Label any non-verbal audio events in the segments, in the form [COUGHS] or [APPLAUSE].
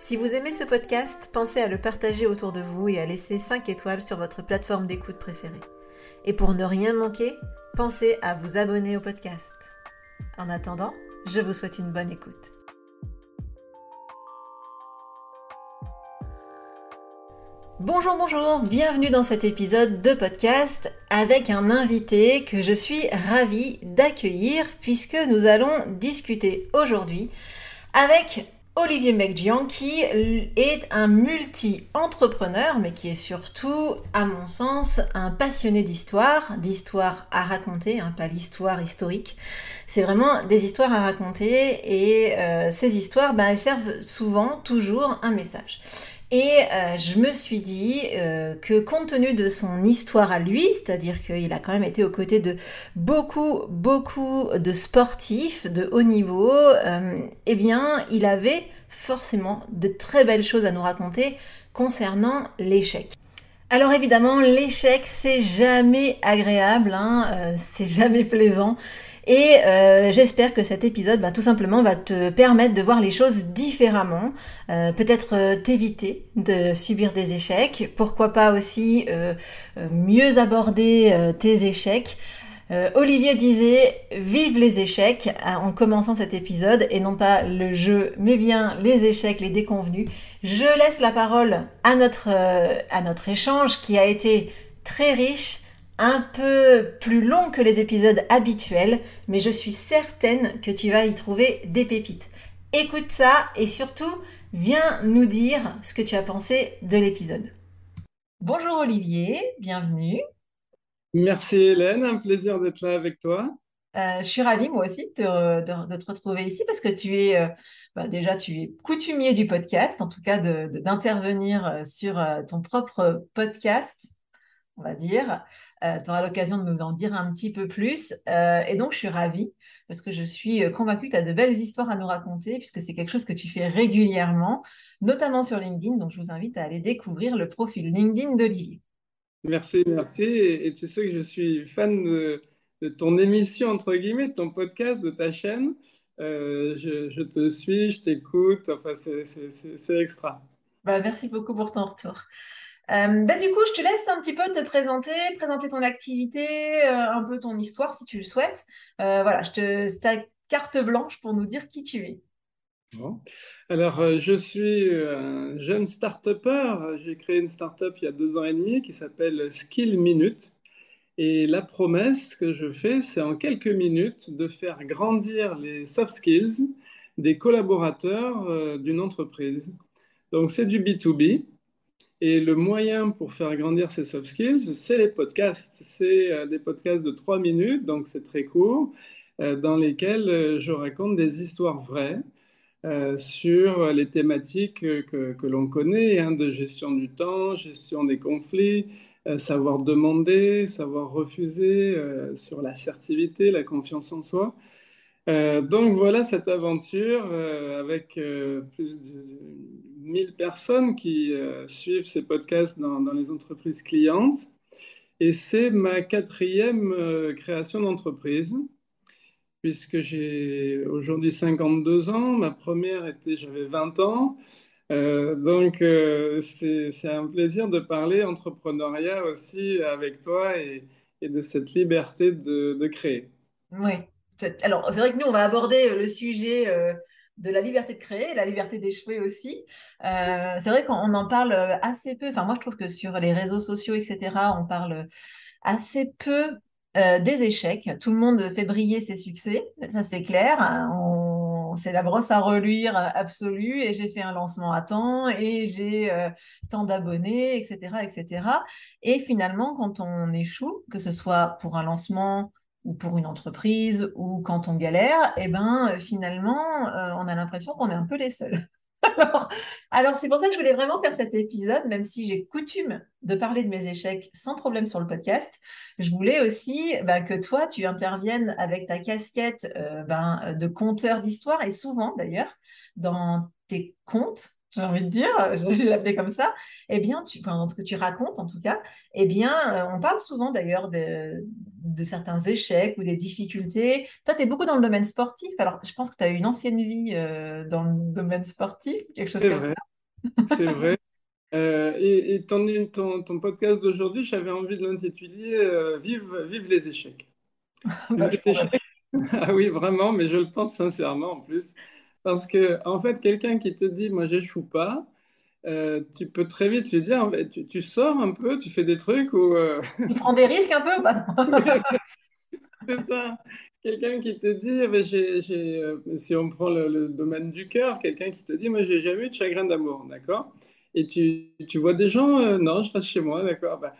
Si vous aimez ce podcast, pensez à le partager autour de vous et à laisser 5 étoiles sur votre plateforme d'écoute préférée. Et pour ne rien manquer, pensez à vous abonner au podcast. En attendant, je vous souhaite une bonne écoute. Bonjour, bonjour, bienvenue dans cet épisode de podcast avec un invité que je suis ravie d'accueillir puisque nous allons discuter aujourd'hui avec Olivier Mekjian qui est un multi-entrepreneur mais qui est surtout, à mon sens, un passionné d'histoire, d'histoire à raconter, hein, pas l'histoire historique. C'est vraiment des histoires à raconter et euh, ces histoires, ben, elles servent souvent, toujours un message. Et euh, je me suis dit euh, que compte tenu de son histoire à lui, c'est-à-dire qu'il a quand même été aux côtés de beaucoup, beaucoup de sportifs de haut niveau, euh, eh bien, il avait forcément de très belles choses à nous raconter concernant l'échec. Alors évidemment, l'échec, c'est jamais agréable, hein, c'est jamais plaisant. Et euh, j'espère que cet épisode, bah, tout simplement, va te permettre de voir les choses différemment, euh, peut-être euh, t'éviter de subir des échecs, pourquoi pas aussi mieux aborder tes échecs. Olivier disait vive les échecs en commençant cet épisode et non pas le jeu mais bien les échecs, les déconvenus. Je laisse la parole à notre, à notre échange qui a été très riche un peu plus long que les épisodes habituels, mais je suis certaine que tu vas y trouver des pépites. Écoute ça et surtout, viens nous dire ce que tu as pensé de l'épisode. Bonjour Olivier, bienvenue. Merci Hélène, un plaisir d'être là avec toi. Euh, je suis ravie moi aussi de, te retrouver ici parce que tu es euh, bah, déjà tu es coutumier du podcast, en tout cas d'intervenir euh, sur ton propre podcast, on va dire. Euh, tu auras l'occasion de nous en dire un petit peu plus. Euh, et donc, je suis ravie parce que je suis euh, convaincue que tu as de belles histoires à nous raconter puisque c'est quelque chose que tu fais régulièrement, notamment sur LinkedIn. Donc, je vous invite à aller découvrir le profil LinkedIn d'Olivier. Merci, merci. Et, tu sais que je suis fan de, ton émission, entre guillemets, de ton podcast, de ta chaîne. je, te suis, je t'écoute. Enfin, c'est extra. Bah, merci beaucoup pour ton retour. Euh, bah, du coup, je te laisse un petit peu te présenter, présenter ton activité, euh, un peu ton histoire si tu le souhaites. Euh, voilà, je te, c'est ta carte blanche pour nous dire qui tu es. Alors, je suis un jeune start-upper. J'ai créé une start-up il y a deux ans et demi qui s'appelle Skill Minute. Et la promesse que je fais, c'est en quelques minutes de faire grandir les soft skills des collaborateurs d'une entreprise. Donc, c'est du B2B. Et le moyen pour faire grandir ces soft skills, c'est les podcasts. C'est euh, des podcasts de trois minutes, donc c'est très court, euh, dans lesquels euh, je raconte des histoires vraies sur les thématiques que, l'on connaît, hein, de gestion du temps, gestion des conflits, savoir demander, savoir refuser, sur l'assertivité, la confiance en soi. donc voilà cette aventure avec plus de 1000 personnes qui euh, suivent ces podcasts dans, les entreprises clientes. Et c'est ma quatrième euh, création d'entreprise, puisque j'ai aujourd'hui 52 ans. Ma première était, j'avais 20 ans. Euh, donc, c'est un plaisir de parler entrepreneuriat aussi avec toi et, de cette liberté de, créer. Oui. Alors, c'est vrai que nous, on va aborder le sujet de la liberté de créer, la liberté d'échouer aussi. Euh, c'est vrai qu'on en parle assez peu. Enfin, moi, je trouve que sur les réseaux sociaux, etc., on parle assez peu euh, des échecs. Tout le monde fait briller ses succès, ça c'est clair. C'est la brosse à reluire absolue et j'ai fait un lancement à temps et j'ai euh, tant d'abonnés, etc., etc. Et finalement, quand on échoue, que ce soit pour un lancement ou pour une entreprise ou quand on galère, et eh ben finalement, euh, on a l'impression qu'on est un peu les seuls. [LAUGHS] Alors, c'est pour ça que je voulais vraiment faire cet épisode, même si j'ai coutume de parler de mes échecs sans problème sur le podcast. Je voulais aussi bah, que toi, tu interviennes avec ta casquette euh, ben, de conteur d'histoire et souvent d'ailleurs dans tes contes j'ai envie de dire, je vais l'appeler comme ça, eh bien, tu, enfin, dans ce que tu racontes en tout cas, eh bien, euh, on parle souvent d'ailleurs de, de, certains échecs ou des difficultés. Toi, tu es beaucoup dans le domaine sportif, alors je pense que tu as eu une ancienne vie euh, dans le domaine sportif, quelque chose comme vrai. ça. [LAUGHS] C'est vrai. Euh, et, et ton, ton, ton, podcast d'aujourd'hui, j'avais envie de l'intituler vive, vive les échecs. [LAUGHS] bah, les échecs. [LAUGHS] Ah oui, vraiment, mais je le pense sincèrement en plus. Parce que, en fait, quelqu'un qui te dit, moi, j'échoue pas, euh, tu peux très vite lui dire, tu, tu, sors un peu, tu fais des trucs ou. Euh, [LAUGHS] tu prends des risques un peu bah [LAUGHS] C'est ça. Quelqu'un qui te dit, eh ben, euh, si on prend le, domaine du cœur, quelqu'un qui te dit, moi, j'ai jamais eu de chagrin d'amour, d'accord? Et tu, tu, vois des gens, non, je reste chez moi, d'accord? Bah,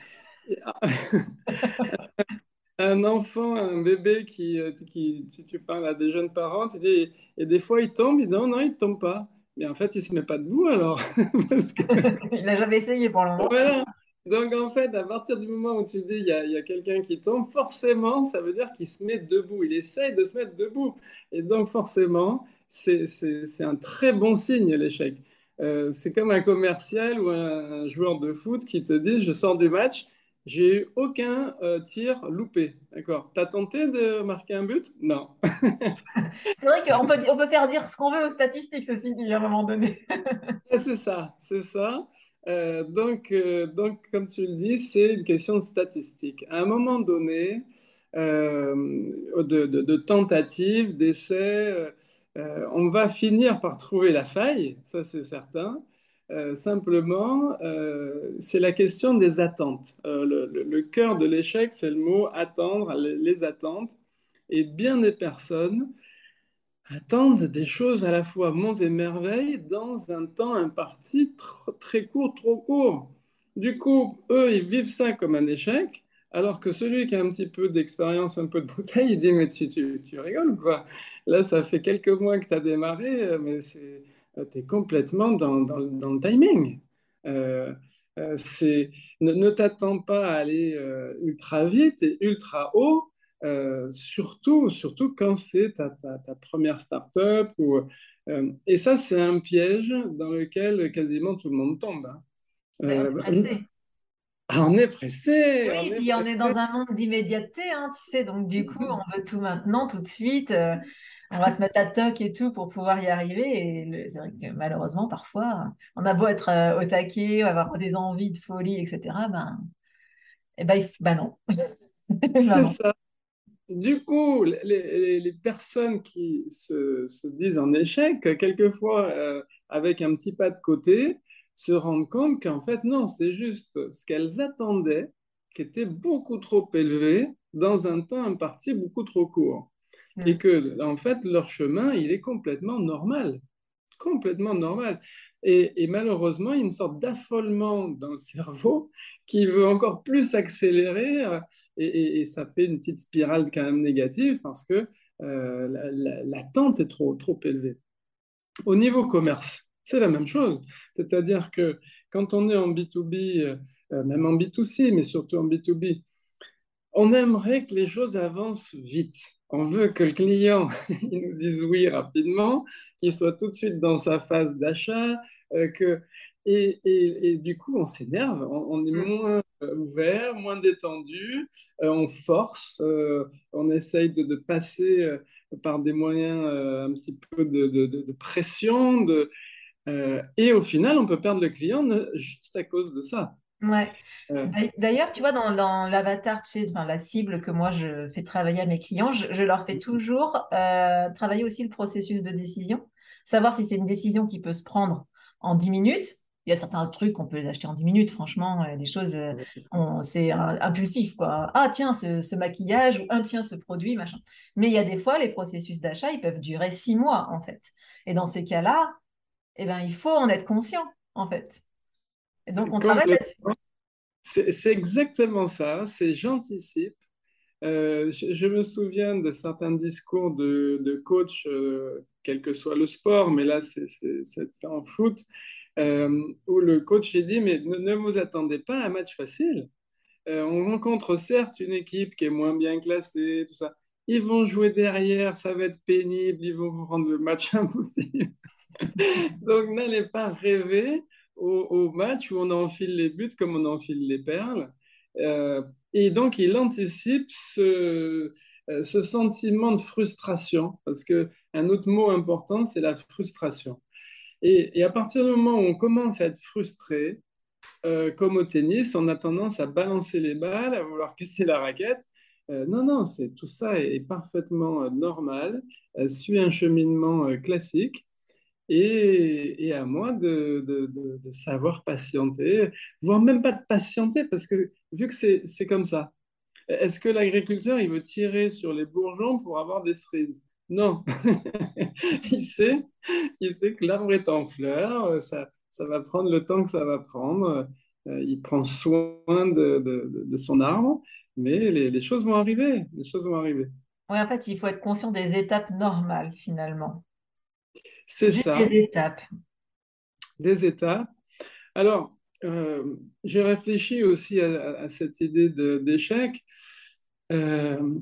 [LAUGHS] un enfant, un bébé qui, qui, si tu parles à des jeunes parents, et des fois il tombe, il dit non, non, il ne tombe pas. Mais en fait, il ne se met pas debout alors. [LAUGHS] [LAUGHS] il n'a jamais essayé pour le moment. Voilà. Donc en fait, à partir du moment où tu dis il y a, a quelqu'un qui tombe, forcément, ça veut dire qu'il se met debout. Il essaye de se mettre debout. Et donc forcément, c'est un très bon signe l'échec. Euh, c'est comme un commercial ou un joueur de foot qui te dit je sors du match j'ai eu aucun euh, tir loupé. D'accord. T'as tenté de marquer un but? Non. [LAUGHS] c'est vrai qu'on peut, on peut faire dire ce qu'on veut aux statistiques, ceci dit, à un moment donné. c'est ça, c'est ça. Euh, donc, euh, donc, comme tu le dis, c'est une question de statistique. À un moment donné, de, de, de tentatives, d'essais, on va finir par trouver la faille, ça c'est certain. Euh, simplement, euh, c'est la question des attentes. Euh, le, cœur de l'échec, c'est le mot attendre, les, attentes. Et bien des personnes attendent des choses à la fois monts et merveilles dans un temps imparti très court, trop court. Du coup, eux, ils vivent ça comme un échec, alors que celui qui a un petit peu d'expérience, un peu de bouteille, il dit, mais tu, tu, tu rigoles quoi? Là, ça fait quelques mois que tu as démarré, mais c'est tu es complètement dans, dans, le timing. Euh, euh, ne, ne t'attends pas à aller ultra vite et ultra haut, surtout, surtout quand c'est ta, ta, ta, première start-up. Ou, et ça, c'est un piège dans lequel quasiment tout le monde tombe. Hein. on est pressé. Ah, on est pressé. Oui, on est puis on est dans un monde d'immédiateté, hein, tu sais, donc du coup, on veut tout maintenant, tout de suite on va se mettre à toc et tout pour pouvoir y arriver. Et c'est vrai que malheureusement, parfois, on a beau être euh, au taquet, avoir des envies de folie, etc. Ben, et eh ben, ben non. [LAUGHS] c'est ça. Du coup, les, personnes qui se, disent en échec, quelquefois euh, avec un petit pas de côté, se rendent compte qu'en fait, non, c'est juste ce qu'elles attendaient qui était beaucoup trop élevé dans un temps imparti beaucoup trop court et mm. que en fait leur chemin il est complètement normal, complètement normal. Et, malheureusement, il y a une sorte d'affolement dans le cerveau qui veut encore plus accélérer euh, et, ça fait une petite spirale quand même négative parce que euh, l'attente est trop, trop élevée. Au niveau commerce, c'est la même chose. C'est-à-dire que quand on est en B2B, euh, même en B2C, mais surtout en B2B, on aimerait que les choses avancent vite on veut que le client [LAUGHS] il nous dise oui rapidement, qu'il soit tout de suite dans sa phase d'achat, euh, que et, et, du coup on s'énerve, on, est mm. moins euh, ouvert, moins détendu, euh, on force, on essaye de, passer par des moyens un petit peu de, de pression, et au final on peut perdre le client juste à cause de ça. Ouais. D'ailleurs, tu vois, dans, dans l'avatar, tu sais, enfin, la cible que moi je fais travailler à mes clients, je, leur fais toujours euh, travailler aussi le processus de décision. savoir si c'est une décision qui peut se prendre en 10 minutes. Il y a certains trucs qu'on peut les acheter en 10 minutes, franchement, les choses, c'est impulsif, quoi. Ah, tiens, ce, maquillage, ou un, tiens, ce produit, machin. Mais il y a des fois, les processus d'achat, ils peuvent durer 6 mois, en fait. Et dans ces cas-là, eh ben, il faut en être conscient, en fait. Et donc, on travaille là-dessus. C'est exactement ça, c'est j'anticipe. Euh, je, me souviens de certains discours de, de coach, euh, quel que soit le sport, mais là c'est en foot, euh, où le coach a dit, mais ne, vous attendez pas à un match facile. on rencontre certes une équipe qui est moins bien classée, tout ça. Ils vont jouer derrière, ça va être pénible, ils vont vous rendre le match [LAUGHS] impossible. Donc n'allez pas rêver au, match où on enfile les buts comme on enfile les perles. Euh, et donc, il anticipe ce, euh, ce, sentiment de frustration, parce qu'un autre mot important, c'est la frustration. Et, à partir du moment où on commence à être frustré, euh, comme au tennis, on a tendance à balancer les balles, à vouloir casser la raquette. non, non, c'est tout ça est, parfaitement normal, suit un cheminement classique et, à moi de, savoir patienter, voire même pas de patienter, parce que vu que c'est comme ça, est-ce que l'agriculteur, il veut tirer sur les bourgeons pour avoir des cerises? Non. [LAUGHS] il, sait, il sait que l'arbre est en fleur, ça, ça va prendre le temps que ça va prendre, euh, il prend soin de, son arbre, mais les, les choses vont arriver, les choses vont arriver. Oui, en fait, il faut être conscient des étapes normales, finalement. C'est ça. Des étapes. Des étapes. Alors, euh, j'ai réfléchi aussi à, cette idée d'échec. Euh,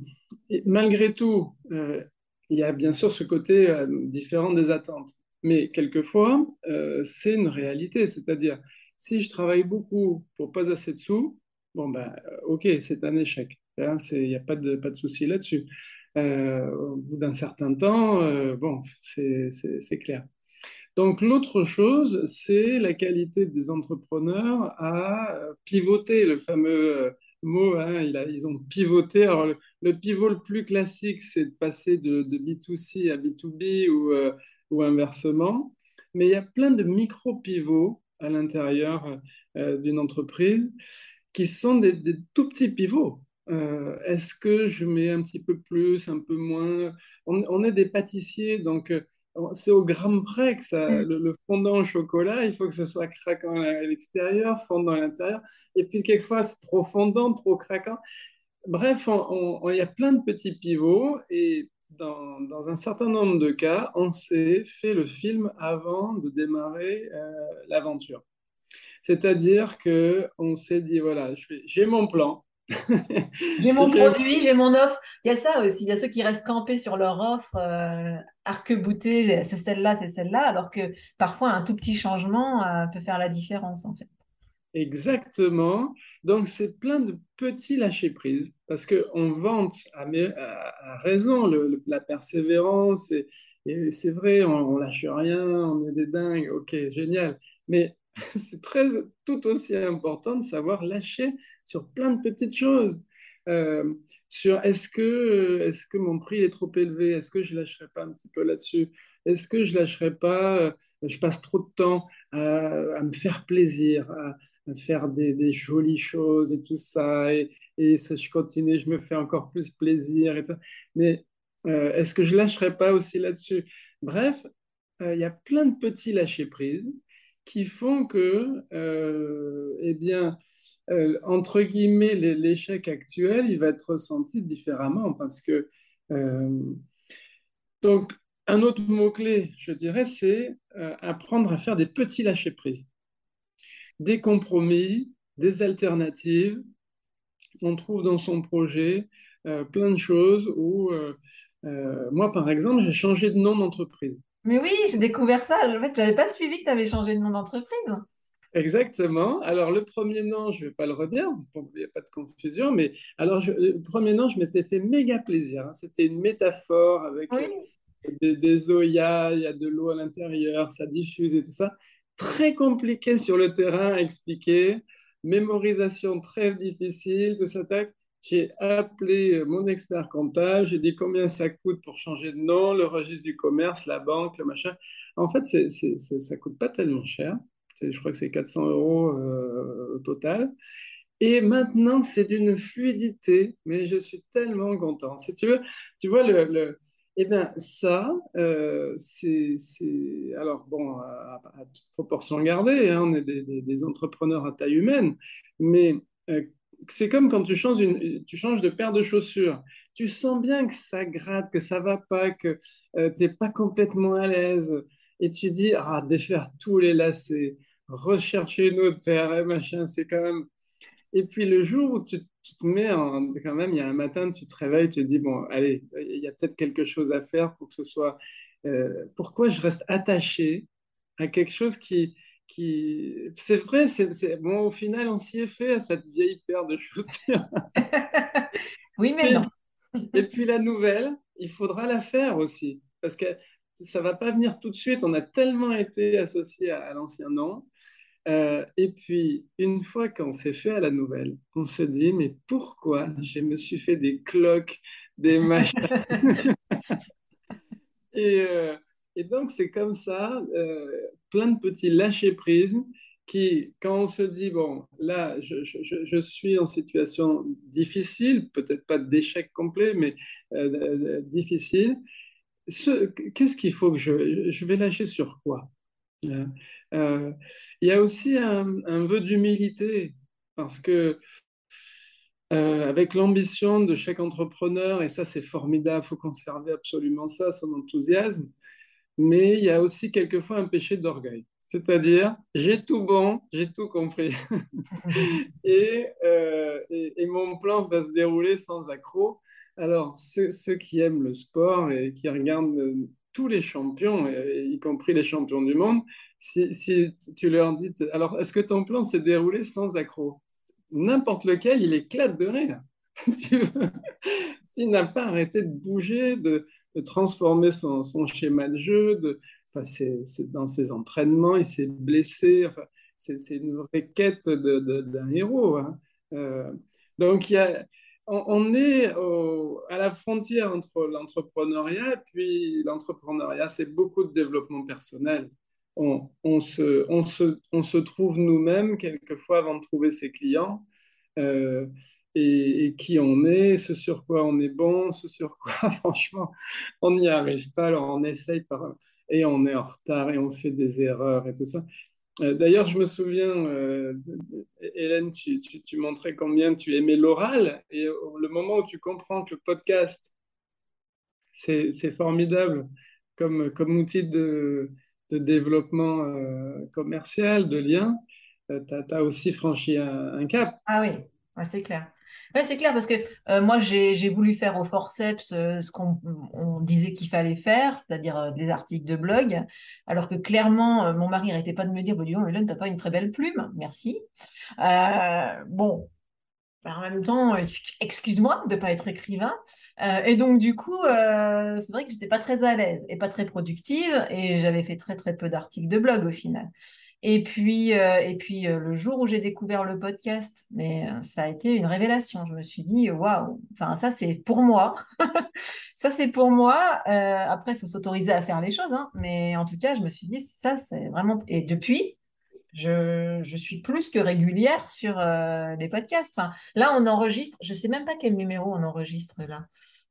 malgré tout, euh, il y a bien sûr ce côté différent des attentes. Mais quelquefois, c'est une réalité. C'est-à-dire, si je travaille beaucoup pour pas assez de sous, bon, ben, ok, c'est un échec. Hein, il n'y a pas de, pas de souci là-dessus. Euh, au bout d'un certain temps, euh, bon, c'est clair. Donc l'autre chose, c'est la qualité des entrepreneurs à pivoter, le fameux euh, mot, hein, ils ont pivoté. Alors le, pivot le plus classique, c'est de passer de, B2C à B2B ou, inversement, mais il y a plein de micro-pivots à l'intérieur d'une entreprise qui sont des, tout petits pivots. Euh, est-ce que je mets un petit peu plus, un peu moins? On, est des pâtissiers, donc euh, c'est au gramme près que ça, mm. le, fondant au chocolat, il faut que ce soit craquant à l'extérieur, fondant à l'intérieur. Et puis quelquefois, c'est trop fondant, trop craquant. Bref, il y a plein de petits pivots et dans, dans, un certain nombre de cas, on s'est fait le film avant de démarrer euh, l'aventure. C'est-à-dire que on s'est dit voilà, j'ai mon plan, j'ai mon produit, j'ai mon offre. Il y a ça aussi. Il y a ceux qui restent campés sur leur offre, euh, arc-boutés, c'est celle-là, c'est celle-là, alors que parfois un tout petit changement euh, peut faire la différence en fait. Exactement. Donc c'est plein de petits lâcher-prise parce qu'on vante à, à, raison la persévérance et, c'est vrai, on, on lâche rien, on est des dingues, ok, génial. Mais [LAUGHS] c'est très tout aussi important de savoir lâcher sur plein de petites choses. Euh, sur est-ce que, est que mon prix est trop élevé? Est-ce que je ne lâcherai pas un petit peu là-dessus? Est-ce que je ne lâcherai pas euh, Je passe trop de temps à, me faire plaisir, à, faire des, jolies choses et tout ça. Et, et ça, je continue, je me fais encore plus plaisir. Et ça. Mais euh, est-ce que je ne lâcherai pas aussi là-dessus? Bref, il y a plein de petits lâcher-prise qui font que, euh, eh bien, euh, entre guillemets, l'échec actuel, il va être ressenti différemment parce que, euh, donc, un autre mot-clé, je dirais, c'est apprendre à faire des petits lâcher-prise, des compromis, des alternatives. On trouve dans son projet plein de choses où, moi, par exemple, j'ai changé de nom d'entreprise. Mais oui, j'ai découvert ça. En fait, je n'avais pas suivi que tu avais changé de nom d'entreprise. Exactement. Alors, le premier nom, je ne vais pas le redire, il n'y a pas de confusion, mais alors, le premier nom, je m'étais fait méga plaisir. Hein. C'était une métaphore avec euh, des, des il y a de l'eau à l'intérieur, ça diffuse et tout ça. Très compliqué sur le terrain à expliquer, mémorisation très difficile, tout ça. J'ai appelé mon expert comptable, j'ai dit combien ça coûte pour changer de nom, le registre du commerce, la banque, le machin. En fait, ça coûte pas tellement cher. Je crois que c'est 400 euros au total. Et maintenant, c'est d'une fluidité, mais je suis tellement content. Si tu veux, tu vois, le, eh bien, ça, euh, c'est, Alors, bon, à, toute proportion gardée, hein, on est des, entrepreneurs à taille humaine, mais euh, c'est comme quand tu changes, une, tu changes de paire de chaussures. Tu sens bien que ça gratte, que ça va pas, que euh, tu n'es pas complètement à l'aise. Et tu dis, ah, défaire tous les lacets, rechercher une autre paire, machin, c'est quand même et puis le jour où tu, te mets quand même, il y a un matin, tu te réveilles, tu te dis, bon, allez, il y a peut-être quelque chose à faire pour que ce soit... Euh, pourquoi je reste attaché à quelque chose qui... qui... C'est vrai, c'est, bon, au final, on s'y est fait à cette vieille paire de [LAUGHS] chaussures. [LAUGHS] oui, mais non. et puis la nouvelle, il faudra la faire aussi, parce que ça va pas venir tout de suite. On a tellement été associé à l'ancien nom euh, et puis, une fois qu'on s'est fait à la nouvelle, on se dit, mais pourquoi je me suis fait des cloques, des machins? [LAUGHS] Et, euh, et, donc, c'est comme ça, euh, plein de petits lâcher-prise qui, quand on se dit, bon, là, je, je, suis en situation difficile, peut-être pas d'échec complet, mais difficile, qu'est-ce qu'il faut que je, je vais lâcher sur quoi euh, il y a aussi un, un vœu d'humilité, parce que euh, avec l'ambition de chaque entrepreneur, et ça c'est formidable, il faut conserver absolument ça, son enthousiasme, mais il y a aussi quelquefois un péché d'orgueil. C'est-à-dire, j'ai tout bon, j'ai tout compris. [LAUGHS] et, euh, et, et, mon plan va se dérouler sans accroc. Alors, ceux, ceux, qui aiment le sport et qui regardent tous les champions, y compris les champions du monde, si, si tu leur dis, alors est-ce que ton plan s'est déroulé sans accroc? N'importe lequel, il éclate de rire. [LAUGHS] S'il n'a pas arrêté de bouger, de, de transformer son, schéma de jeu, enfin, c'est, dans ses entraînements, il s'est blessé. Enfin, c'est, une vraie quête d'un héros. Hein. Euh, donc, on, est à la frontière entre l'entrepreneuriat puis l'entrepreneuriat, c'est beaucoup de développement personnel. On se, trouve nous-mêmes quelquefois avant de trouver ses clients euh, et, qui on est, ce sur quoi on est bon, ce sur quoi [LAUGHS] franchement on n'y arrive pas. Alors on essaye et on est en retard et on fait des erreurs et tout ça. Euh, d'ailleurs, je me souviens, euh, Hélène, tu, montrais combien tu aimais l'oral. Et le moment où tu comprends que le podcast, c'est formidable comme, comme outil de, développement euh, commercial, de lien, tu as, aussi franchi un, cap. Ah oui, c'est clair. C'est clair parce que euh, moi, j'ai voulu faire au forceps euh, ce qu'on disait qu'il fallait faire, c'est-à-dire euh, des articles de blog, alors que clairement, mon mari n'arrêtait pas de me dire, bah, dis donc, Hélène, t'as pas une très belle plume, merci. bon, bah, en même temps, [LAUGHS] excuse-moi de ne pas être écrivain. et donc, du coup, c'est vrai que j'étais pas très à l'aise et pas très productive, et j'avais fait très, très peu d'articles de blog au final. Et puis, euh, et puis euh, le jour où j'ai découvert le podcast, mais euh, ça a été une révélation. Je me suis dit, waouh, enfin, ça c'est pour moi. [LAUGHS] ça c'est pour moi. après, il faut s'autoriser à faire les choses, hein. mais en tout cas, je me suis dit, ça c'est vraiment. Et depuis, je, je, suis plus que régulière sur les podcasts. Enfin, là, on enregistre, je ne sais même pas quel numéro on enregistre là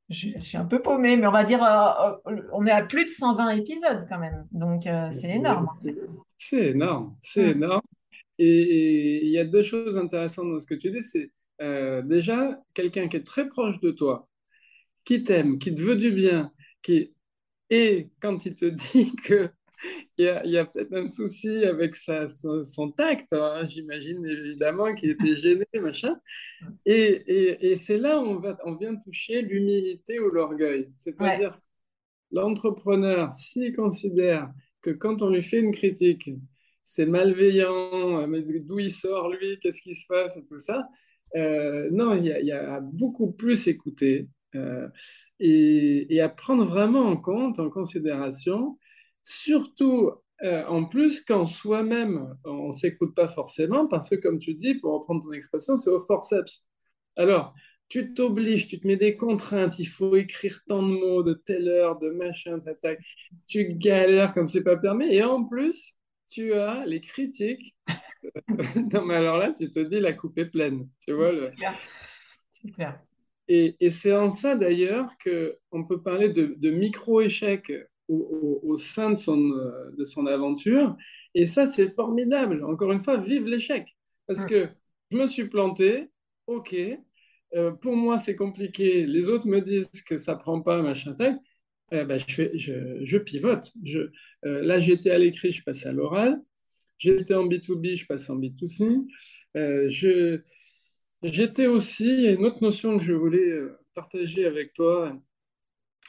je, suis un peu paumée, mais on va dire, euh, on est à plus de 120 épisodes quand même. Donc, euh, c'est énorme. C'est énorme, c'est énorme. Et il y a deux choses intéressantes dans ce que tu dis. C'est déjà quelqu'un qui est très proche de toi, qui t'aime, qui te veut du bien, qui... et quand il te [LAUGHS] dit que il y a, peut-être un souci avec sa, son, tact, hein, j'imagine évidemment qu'il était [LAUGHS] gêné, machin. Et, et, c'est là où on, va, on vient toucher l'humilité ou l'orgueil. C'est-à-dire, l'entrepreneur, s'il considère que quand on lui fait une critique, c'est malveillant, mais d'où il sort lui, qu'est-ce qui se passe, et tout ça, euh, non, il y, a, beaucoup plus écouter euh, et, et, à prendre vraiment en compte, en considération, Surtout, euh, en plus, quand soi-même, on ne s'écoute pas forcément, parce que, comme tu dis, pour reprendre ton expression, c'est au forceps. Alors, tu t'obliges, tu te mets des contraintes, il faut écrire tant de mots, de telle heure, de machin, ça, tu galères comme c'est pas permis. Et en plus, tu as les critiques. [LAUGHS] non, mais alors là, tu te dis, la coupe est pleine. Tu vois le... C'est clair. Et, et c'est en ça d'ailleurs qu'on peut parler de, de micro-échecs au, au, sein de son, de son aventure. Et ça, c'est formidable. Encore une fois, vive l'échec. Parce que je me suis planté, ok, euh, pour moi, c'est compliqué. Les autres me disent que ça prend pas, machin. Eh ben, je, pivote. Euh, là, j'étais à l'écrit, je passe à l'oral. J'étais en B2B, je passe en B2C. Euh, j'étais aussi, une autre notion que je voulais partager avec toi,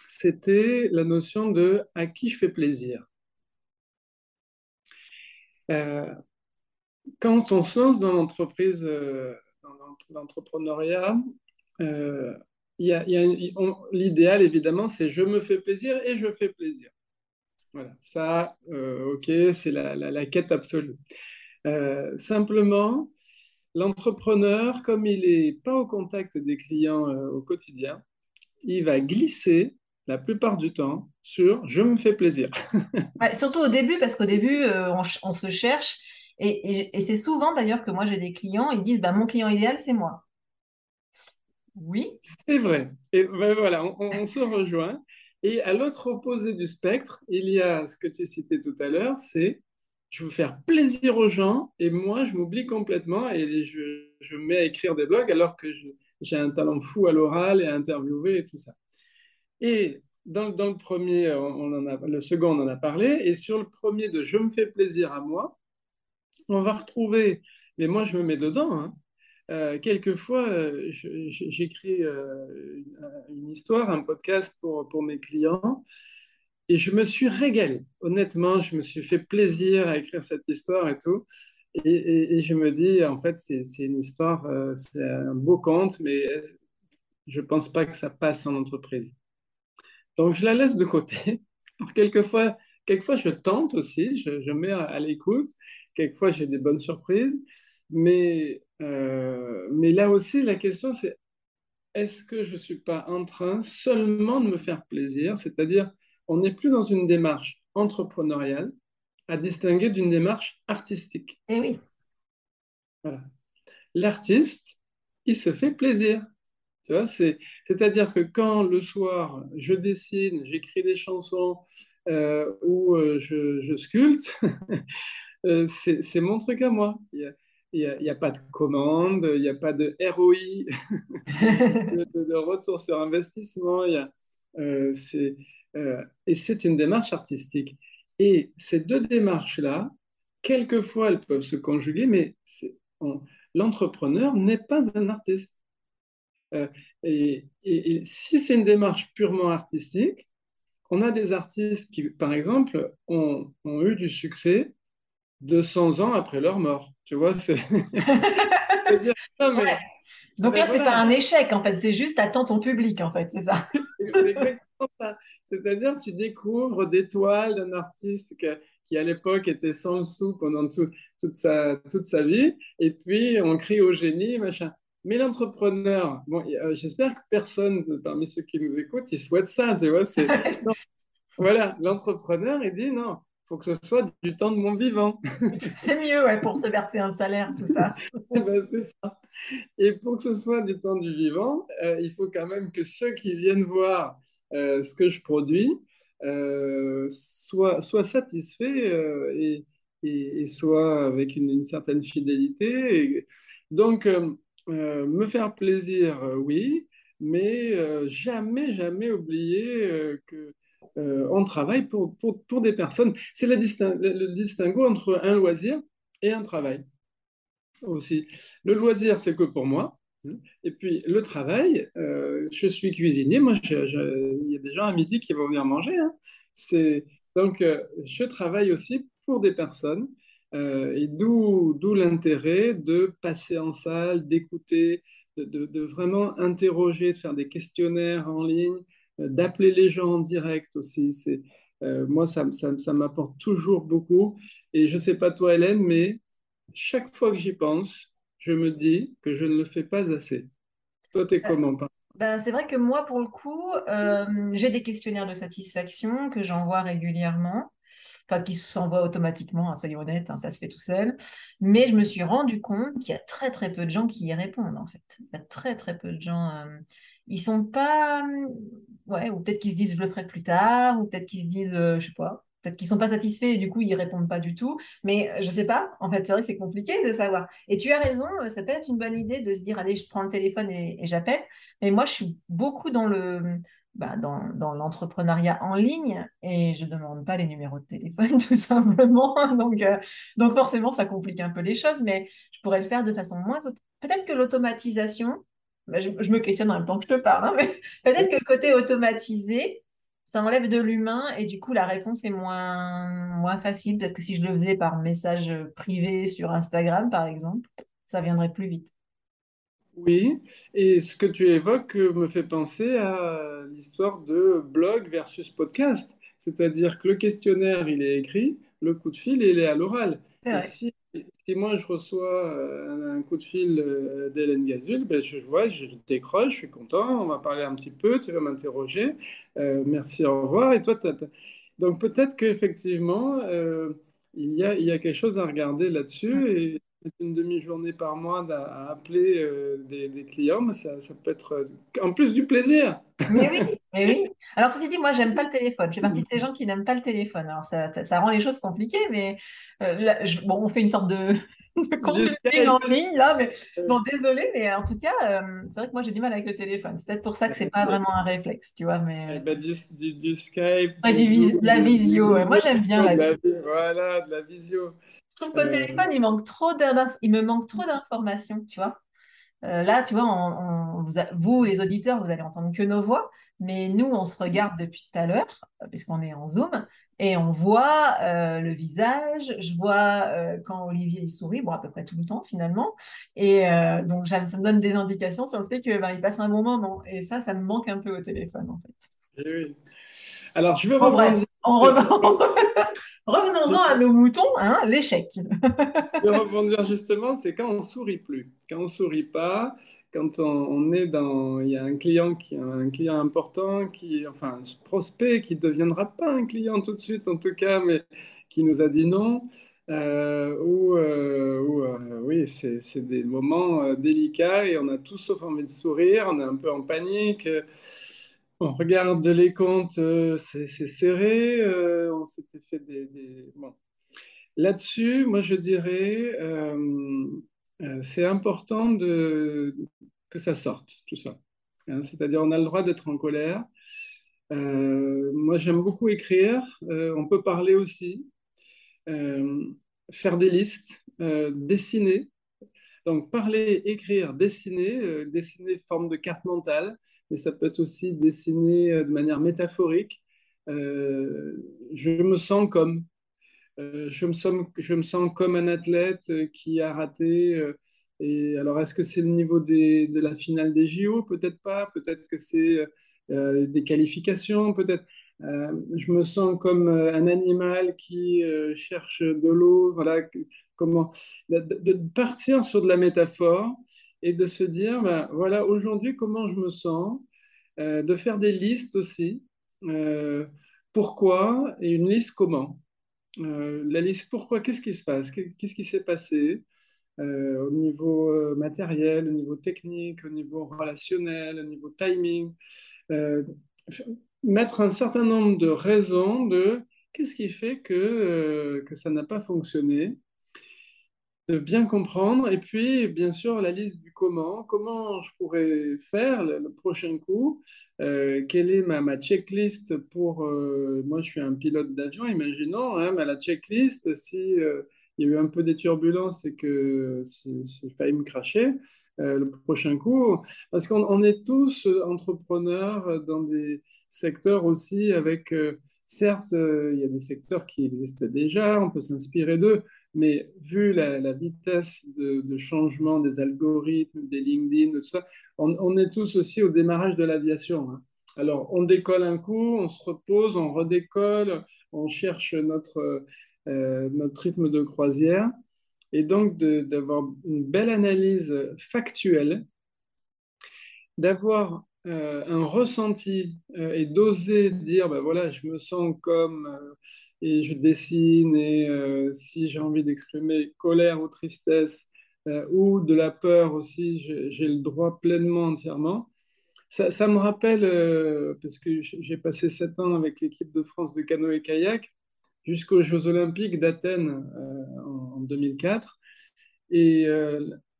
c'était la notion de à qui je fais plaisir. quand on se lance dans l'entreprise, l'entrepreneuriat, euh, l'idéal, évidemment, c'est je me fais plaisir et je fais plaisir. Voilà, ça, euh, ok, c'est la, la, quête absolue. Euh, simplement, l'entrepreneur, comme il n'est pas au contact des clients au quotidien, il va glisser la plupart du temps sur je me fais plaisir. surtout au début, parce qu'au début, on, on, se cherche et, c'est souvent d'ailleurs que moi j'ai des clients, ils disent bah, mon client idéal, c'est moi. Oui. C'est vrai. Et ben, voilà, on, se rejoint. Et à l'autre opposé du spectre, il y a ce que tu citais tout à l'heure, c'est je veux faire plaisir aux gens et moi je m'oublie complètement et je, je me mets à écrire des blogs alors que j'ai un talent fou à l'oral et à interviewer et tout ça. Et dans, dans, le premier, on en a, le second, on en a parlé. Et sur le premier de je me fais plaisir à moi, on va retrouver, mais moi je me mets dedans, hein. euh, quelquefois euh, j'écris euh, une, histoire, un podcast pour, pour mes clients, et je me suis régalé. Honnêtement, je me suis fait plaisir à écrire cette histoire et tout. Et, je me dis, en fait, c'est une histoire, c'est un beau conte, mais je ne pense pas que ça passe en entreprise. Donc, je la laisse de côté. [LAUGHS] Alors, quelquefois, quelquefois je tente aussi, je, je mets à l'écoute quelquefois j'ai des bonnes surprises, mais, euh, mais là aussi la question c'est est-ce que je ne suis pas en train seulement de me faire plaisir, c'est-à-dire on n'est plus dans une démarche entrepreneuriale à distinguer d'une démarche artistique. Eh oui. Voilà. L'artiste, il se fait plaisir. Tu vois, c'est, c'est-à-dire que quand le soir, je dessine, j'écris des chansons euh, ou euh, je, je, sculpte, [LAUGHS] Euh, c'est mon truc à moi. Il n'y a, a, pas de commande, il n'y a pas de ROI, [LAUGHS] de, retour sur investissement. Il y a, euh, euh, et c'est une démarche artistique. Et ces deux démarches-là, quelquefois, elles peuvent se conjuguer, mais l'entrepreneur n'est pas un artiste. et, et, si c'est une démarche purement artistique, on a des artistes qui, par exemple, ont, ont eu du succès 200 ans après leur mort. Tu vois, c'est. [LAUGHS] Donc là, c'est pas un échec, en fait, c'est juste attends ton public, en fait, c'est ça. [LAUGHS] C'est-à-dire, tu découvres des toiles d'un artiste qui, à l'époque, était sans le sou pendant toute, sa, toute sa vie, et puis on crie au génie, machin. Mais l'entrepreneur, bon, euh, j'espère que personne parmi ceux qui nous écoutent, il souhaite ça, tu vois. [LAUGHS] voilà, l'entrepreneur, il dit non, faut que ce soit du temps de mon vivant. [LAUGHS] C'est mieux ouais, pour se verser un salaire, tout ça. [LAUGHS] Eh ben, c'est ça. Et pour que ce soit du temps du vivant, euh, il faut quand même que ceux qui viennent voir euh, ce que je produis soient, soient, satisfaits et, et, et, soient avec une, une certaine fidélité. donc, me faire plaisir, oui, mais jamais, jamais oublier que euh, on travaille pour, pour, des personnes. C'est le, distinguo entre un loisir et un travail aussi. Le loisir, c'est que pour moi. Hein. Et puis le travail, euh, je suis cuisinier. Moi, il y a des gens à midi qui vont venir manger. Hein. Donc, euh, je travaille aussi pour des personnes. Et d'où, d'où l'intérêt de passer en salle, d'écouter, de, de, vraiment interroger, de faire des questionnaires en ligne, d'appeler les gens en direct aussi. C'est, euh, moi, ça, ça, ça m'apporte toujours beaucoup. Et je ne sais pas toi, Hélène, mais chaque fois que j'y pense, je me dis que je ne le fais pas assez. Toi, t'es comment? Ben, c'est vrai que moi, pour le coup, euh, j'ai des questionnaires de satisfaction que j'envoie régulièrement, enfin qui s'envoient automatiquement, hein, soyons honnêtes, hein, ça se fait tout seul. Mais je me suis rendu compte qu'il y a très très peu de gens qui y répondent en fait. Il y a très très peu de gens. euh, ils sont pas, ouais, ou peut-être qu'ils se disent je le ferai plus tard, ou peut-être qu'ils se disent, euh, je sais pas. Peut-être qu'ils sont pas satisfaits et du coup ils répondent pas du tout. Mais euh, je sais pas. En fait, c'est vrai que c'est compliqué de savoir. Et tu as raison, euh, ça peut être une bonne idée de se dire allez, je prends le téléphone et j'appelle. Mais moi, je suis beaucoup dans le, bah, dans, dans l'entrepreneuriat en ligne et je demande pas les numéros de téléphone [LAUGHS] tout simplement. Donc, euh, donc forcément, ça complique un peu les choses, mais je pourrais le faire de façon moins... Peut-être que l'automatisation, bah, je, je me questionne en même temps que je te parle, hein, mais [LAUGHS] peut-être que le côté automatisé, ça enlève de l'humain et du coup, la réponse est moins, moins facile. Peut-être que si je le faisais par message privé sur Instagram, par exemple, ça viendrait plus vite. Oui, et ce que tu évoques euh, me fait penser à l'histoire de blog versus podcast. C'est-à-dire que le questionnaire, il est écrit, le coup de fil, il est à l'oral. Et si, si moi, je reçois euh, un, un coup de fil euh, d'Hélène Gazul, ben, je vois, je décroche, je suis content, on va parler un petit peu, tu vas m'interroger, euh, merci, au revoir. Et toi, t'as- t'as- Donc peut-être qu'effectivement, euh, il y a, il y a quelque chose à regarder là-dessus une demi-journée par mois à appeler euh, des, clients, ça peut être euh, en plus du plaisir. Mais oui, mais oui. Alors, ceci dit, moi, j'aime pas le téléphone. Je fais partie de ces gens qui n'aiment pas le téléphone. Alors, ça, ça, ça rend les choses compliquées, mais euh, là, je- bon, on fait une sorte de, [LAUGHS] de consulting en ligne, là, mais Euh, bon, désolé, mais en tout cas, euh, c'est vrai que moi, j'ai du mal avec le téléphone. C'est peut-être pour ça que c'est pas vraiment un réflexe, tu vois, mais eh ben, du, du- du Skype, ouais, du vis- de la visio. ouais. Moi, j'aime bien la visio. vi- voilà, de la visio. Je trouve qu'au Euh, téléphone, il manque trop d'inf- il me manque trop d'informations, tu vois. Euh, là, tu vois, on- on- vous, a- vous, les auditeurs, vous allez entendre que nos voix, mais nous, on se regarde depuis tout à l'heure, euh, puisqu'on est en Zoom, et on voit euh, le visage. Je vois euh, quand Olivier il sourit, bon, à peu près tout le temps finalement. Et donc, ça, me donne des indications sur le fait que ben, il passe un bon moment. Et ça, ça me manque un peu au téléphone, en fait. oui. Alors, je bref, rebondir. On re- [LAUGHS] revenons-en à nos moutons, hein, l'échec. Je vais rebondir justement, c'est quand on sourit plus, quand on sourit pas, quand on, on est dans, il y a un client qui un client important, qui, enfin, un prospect qui ne deviendra pas un client tout de suite en tout cas, mais qui nous a dit non, euh, ou, euh, ou, euh, oui, c'est des moments délicats et on a tous sauf envie de sourire, on est un peu en panique. On regarde les comptes, euh, c'est serré, euh, on s'était fait des, bon. Là-dessus, moi je dirais, euh, c'est important de, que ça sorte, tout ça. Hein, c'est-à-dire, on a le droit d'être en colère. Moi, j'aime beaucoup écrire. On peut parler aussi, faire des listes, dessiner. Donc, parler, écrire, dessiner, euh, dessiner forme de carte mentale, mais ça peut être aussi dessiner euh, de manière métaphorique. Euh, je me sens comme. Euh, je me sens, comme un athlète qui a raté. et alors, est-ce que c'est le niveau de la finale des JO? Peut-être pas. Peut-être que c'est des qualifications. Peut-être. Euh, je me sens comme un animal qui cherche de l'eau. Voilà. Comment de, partir sur de la métaphore et de se dire, ben, voilà, aujourd'hui, comment je me sens. Euh, de faire des listes aussi. Euh, pourquoi et une liste comment. Euh, la liste pourquoi, qu'est-ce qui se passe, qu'est-ce qui s'est passé au niveau matériel, au niveau technique, au niveau relationnel, au niveau timing. Mettre un certain nombre de raisons de qu'est-ce qui fait que, que ça n'a pas fonctionné de bien comprendre. Et puis, bien sûr, la liste du comment. Comment je pourrais faire le, prochain coup? Euh, quelle est ma, ma checklist pour... euh, moi, je suis un pilote d'avion, imaginons, hein, mais la checklist, si... euh, il y a eu un peu des turbulences et que j'ai failli me cracher le prochain coup. Parce qu'on on est tous entrepreneurs dans des secteurs aussi avec, certes, il y a des secteurs qui existent déjà, on peut s'inspirer d'eux, mais vu la, vitesse de, changement des algorithmes, des LinkedIn, tout ça, on, est tous aussi au démarrage de l'aviation. hein. Alors, on décolle un coup, on se repose, on redécolle, on cherche notre, euh, notre rythme de croisière. Et donc, d'avoir une belle analyse factuelle d'avoir euh, un ressenti euh, et d'oser dire, ben voilà, je me sens comme, euh, et je dessine, et si j'ai envie d'exprimer colère ou tristesse, ou de la peur aussi, j'ai le droit pleinement, entièrement. Ça, ça me rappelle, parce que j'ai passé sept ans avec l'équipe de France de canoë-kayak jusqu'aux Jeux olympiques d'Athènes en, en 2004. Et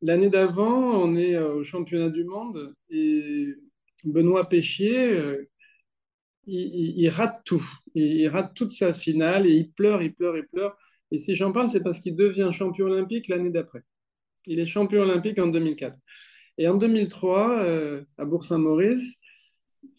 l'année d'avant, on est au championnat du monde et Benoît Péchier, euh, il, rate tout. Il, rate toute sa finale et il pleure, il pleure, il pleure. Et si j'en parle, c'est parce qu'il devient champion olympique l'année d'après. Il est champion olympique en 2004. Et en 2003, euh, à Bourg-Saint-Maurice,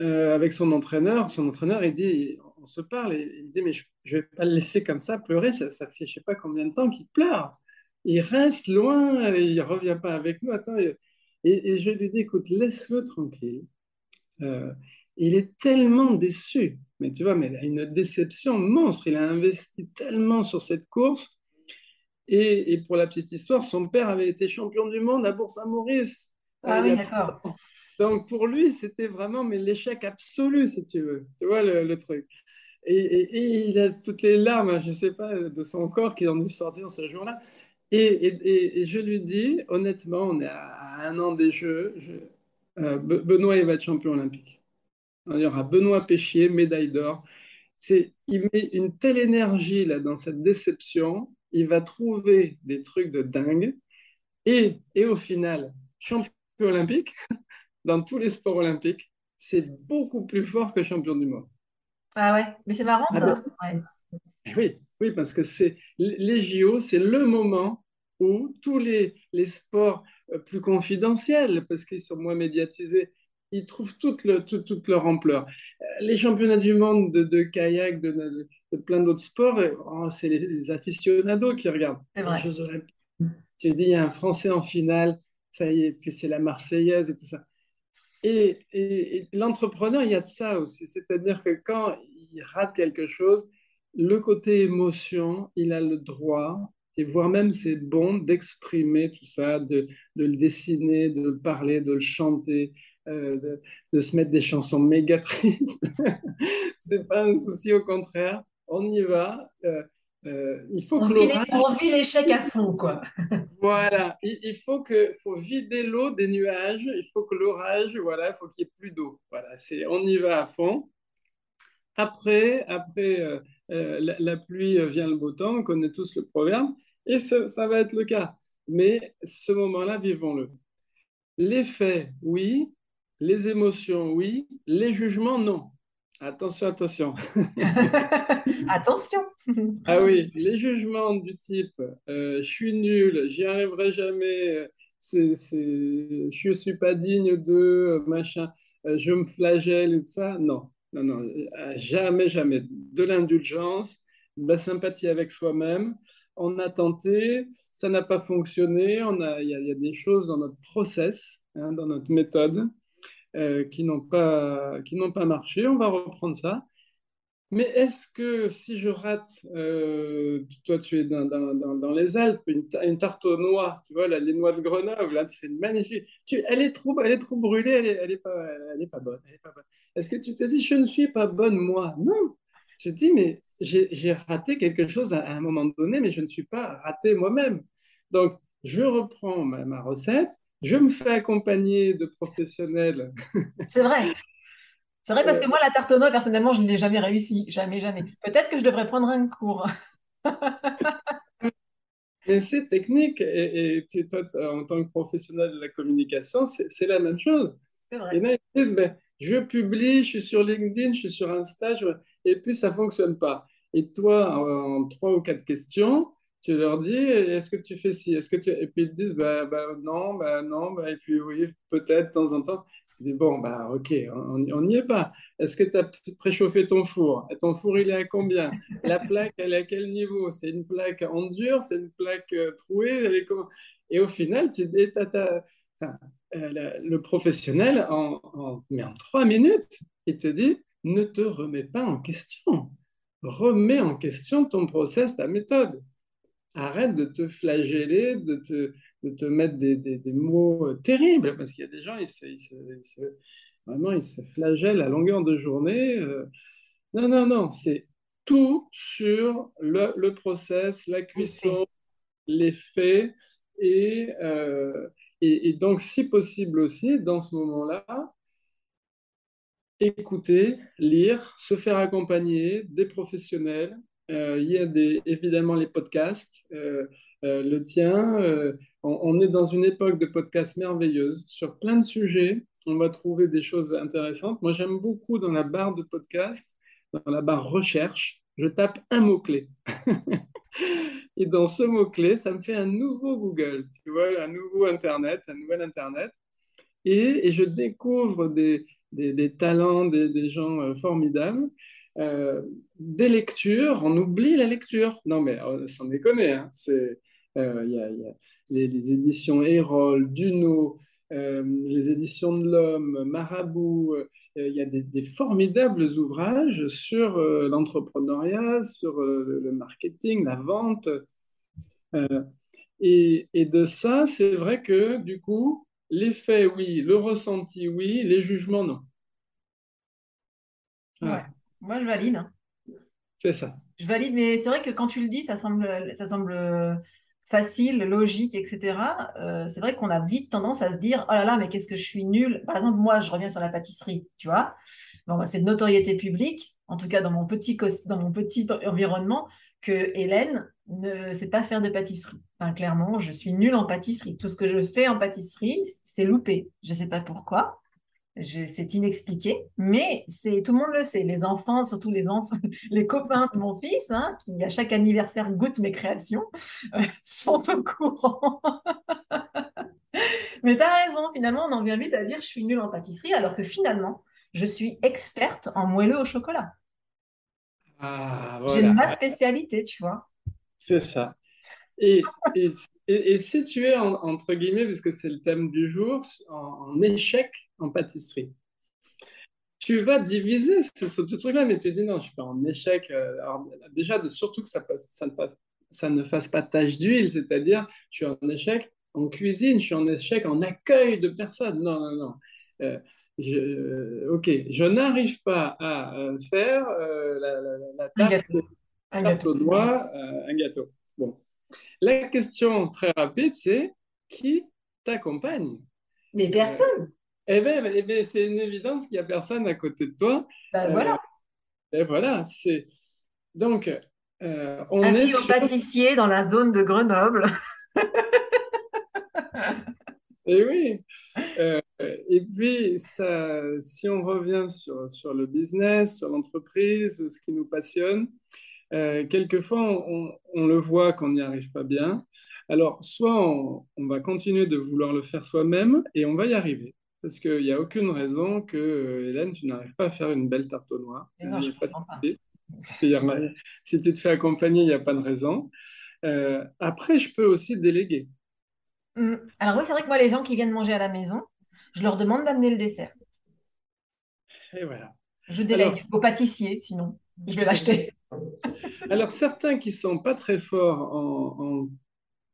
euh, avec son entraîneur, son entraîneur, il dit, on se parle, et il dit, mais je ne vais pas le laisser comme ça pleurer, ça, fait je ne sais pas combien de temps qu'il pleure. Il reste loin, il ne revient pas avec nous. Attends, et, et je lui dis, écoute, laisse-le tranquille. Euh, il est tellement déçu, mais tu vois, mais il a une déception monstre. Il a investi tellement sur cette course. Et, pour la petite histoire, son père avait été champion du monde à Bourg-Saint-Maurice. Ah oui, d'accord. Donc pour lui, c'était vraiment mais l'échec absolu, si tu veux. Tu vois le, truc. Et, il a toutes les larmes, je ne sais pas, de son corps qui ont dû sortir ce jour-là. Et, je lui dis, honnêtement, on est à un an des Jeux. Je, euh, Benoît il va être champion olympique. Il y aura Benoît Péchier, médaille d'or. C'est, il met une telle énergie là dans cette déception, il va trouver des trucs de dingue. Et, et au final, champion olympique, [LAUGHS] dans tous les sports olympiques, c'est beaucoup plus fort que champion du monde. Ah ouais, mais c'est marrant ah ça. Eh oui, oui, parce que c'est les JO, c'est le moment où tous les, les sports euh, plus confidentiels parce qu'ils sont moins médiatisés. Ils trouvent toute, toute, leur ampleur. Euh, les championnats du monde de, kayak, de, plein d'autres sports, euh, oh, c'est les, aficionados qui regardent les Jeux Olympiques. Tu dis, il y a un Français en finale, ça y est, puis c'est la Marseillaise et tout ça. Et, et l'entrepreneur, il y a de ça aussi. C'est-à-dire que quand il rate quelque chose, le côté émotion, il a le droit et voire même c'est bon d'exprimer tout ça, de, de, le dessiner, de le parler, de le chanter, euh, de, de, se mettre des chansons méga [LAUGHS] tristes. c'est pas un souci, au contraire, on y va. Euh, euh, il faut on, que vit on vit l'échec à fond, quoi. voilà, il, faut que, faut vider l'eau des nuages. Il faut que l'orage, voilà, il faut qu'il y ait plus d'eau. Voilà, c'est, on y va à fond. Après, après la, la, pluie vient le beau temps. On connaît tous le proverbe. Et ça, va être le cas. Mais ce moment-là, vivons-le. Les faits, oui. Les émotions, oui. Les jugements, non. Attention, attention. [LAUGHS] attention. ah oui, les jugements du type euh, je suis nul, j'y arriverai jamais, c'est, c'est, je suis pas digne de machin, euh, je me flagelle et tout ça. Non, non, non, jamais, jamais. De l'indulgence, de la sympathie avec soi-même, on a tenté, ça n'a pas fonctionné, on a, il, y a, des choses dans notre process, hein, dans notre méthode, euh, qui n'ont pas, pas marché. On va reprendre ça. Mais est-ce que si je rate, euh, toi tu es dans, dans, les Alpes, une, tarte aux noix, tu vois, les noix de Grenoble, là, tu fais une magnifique. Tu, elle, est trop, elle est trop brûlée, elle n'est elle est pas, pas bonne. Est-ce que tu te dis, je ne suis pas bonne moi? Non, tu te dis, mais j'ai raté quelque chose à, un moment donné, mais je ne suis pas raté moi-même. Donc, je reprends ma, recette, je me fais accompagner de professionnels. [LAUGHS] C'est vrai. C'est vrai parce que moi, la tarte aux noix, personnellement, je ne l'ai jamais réussi. Jamais, jamais. Peut-être que je devrais prendre un cours. [LAUGHS] Mais c'est technique. Et, toi, en tant que professionnel de la communication, c'est la même chose. Vrai. Et là, ils disent, ben, je publie, je suis sur LinkedIn, je suis sur Insta, et puis ça ne fonctionne pas. Et toi, en trois ou quatre questions, tu leur dis, est-ce que tu fais ci est-ce que tu... Et puis ils te disent, bah, bah non, bah non, bah, et puis oui, peut-être de temps en temps. Tu dis, bon, bah ok, on n'y est pas. Est-ce que tu as préchauffé ton four? Et ton four, il est à combien? La plaque, elle est à quel niveau? C'est une plaque en dur C'est une plaque euh, trouée Et au final, tu dis, euh, le professionnel, en, mais en trois minutes, il te dit, ne te remets pas en question. Remets en question ton process, ta méthode. Arrête de te flageller, de te, de te mettre des, des, des mots terribles, parce qu'il y a des gens, ils se, ils se, ils se, vraiment, ils se flagellent à longueur de journée. non, non, non, c'est tout sur le, le, process, la cuisson, les faits, et, euh, et, et, donc, si possible aussi, dans ce moment-là, écouter, lire, se faire accompagner des professionnels. Euh, il y a évidemment les podcasts, euh, euh, le tien. On, est dans une époque de podcasts merveilleuse sur plein de sujets. On va trouver des choses intéressantes. Moi, j'aime beaucoup dans la barre de podcast, dans la barre recherche, je tape un mot-clé. [LAUGHS] Et dans ce mot-clé, ça me fait un nouveau Google, un nouveau Internet, un nouvel Internet. Et, et je découvre des, des, talents, des, gens euh, formidables. Euh, des lectures, on oublie la lecture. Non, mais euh, sans déconner, hein, c'est, il y a, les, éditions Erol, Duno, les éditions de l'Homme, Marabout. il y a des, formidables ouvrages sur l'entrepreneuriat, sur le marketing, la vente. Et, de ça, c'est vrai que du coup, L'effet, oui. Le ressenti, oui. Les jugements, non. Ouais. Moi, je valide. Hein. C'est ça. Je valide, mais c'est vrai que quand tu le dis, ça semble, ça semble facile, logique, etc. Euh, c'est vrai qu'on a vite tendance à se dire oh là là, mais qu'est-ce que je suis nulle? Par exemple, moi, je reviens sur la pâtisserie, tu vois. Bon, bah, c'est de notoriété publique, en tout cas dans mon petit, dans mon petit environnement, que Hélène ne sait pas faire de pâtisserie. Enfin, clairement, je suis nulle en pâtisserie. Tout ce que je fais en pâtisserie, c'est loupé. Je ne sais pas pourquoi. C'est inexpliqué, mais c'est tout le monde le sait. Les enfants, surtout les enfants, [LAUGHS] les copains de mon fils, hein, qui à chaque anniversaire goûtent mes créations, euh, [LAUGHS] sont au courant. [LAUGHS] mais tu as raison, finalement, on en vient vite à dire je suis nulle en pâtisserie, alors que finalement, je suis experte en moelleux au chocolat. Ah, J'ai ma spécialité, tu vois. C'est ça. Et, et, et, si tu es, en, entre guillemets, puisque c'est le thème du jour, en, en, échec en pâtisserie, tu vas diviser ce, ce, ce truc-là, mais tu dis non, je suis pas en échec. Alors, déjà, de, surtout que ça, ça, ne, ça ne fasse pas tache d'huile, c'est-à-dire je suis en échec en cuisine, je suis en échec en accueil de personnes. Non, non, non. Euh, je, ok, je n'arrive pas à faire euh, la, la, la, tarte, un gâteau, un gâteau. au doigt, euh, un gâteau. Bon. La question très rapide, c'est qui t'accompagne? Mais personne. Euh, eh bien, eh ben, c'est une évidence qu'il n'y a personne à côté de toi. Ben, voilà. et voilà, c'est. Donc, on un est. Sur... pâtissier dans la zone de Grenoble. [LAUGHS] Et oui. Euh, et puis, ça, si on revient sur, sur le business, sur l'entreprise, ce qui nous passionne, euh, quelquefois, on, on, le voit qu'on n'y arrive pas bien. Alors, soit on, on, va continuer de vouloir le faire soi-même et on va y arriver. Parce qu'il n'y a aucune raison que, euh, Hélène, tu n'arrives pas à faire une belle tarte au noir. Non, je pas pas. Si tu te fais accompagner, il n'y a pas de raison. Euh, après, je peux aussi déléguer. Mmh. Alors oui, c'est vrai que moi, les gens qui viennent manger à la maison, je leur demande d'amener le dessert. Et voilà. Je délègue Alors, au pâtissier, sinon je vais l'acheter. [LAUGHS] Alors certains qui sont pas très forts en, en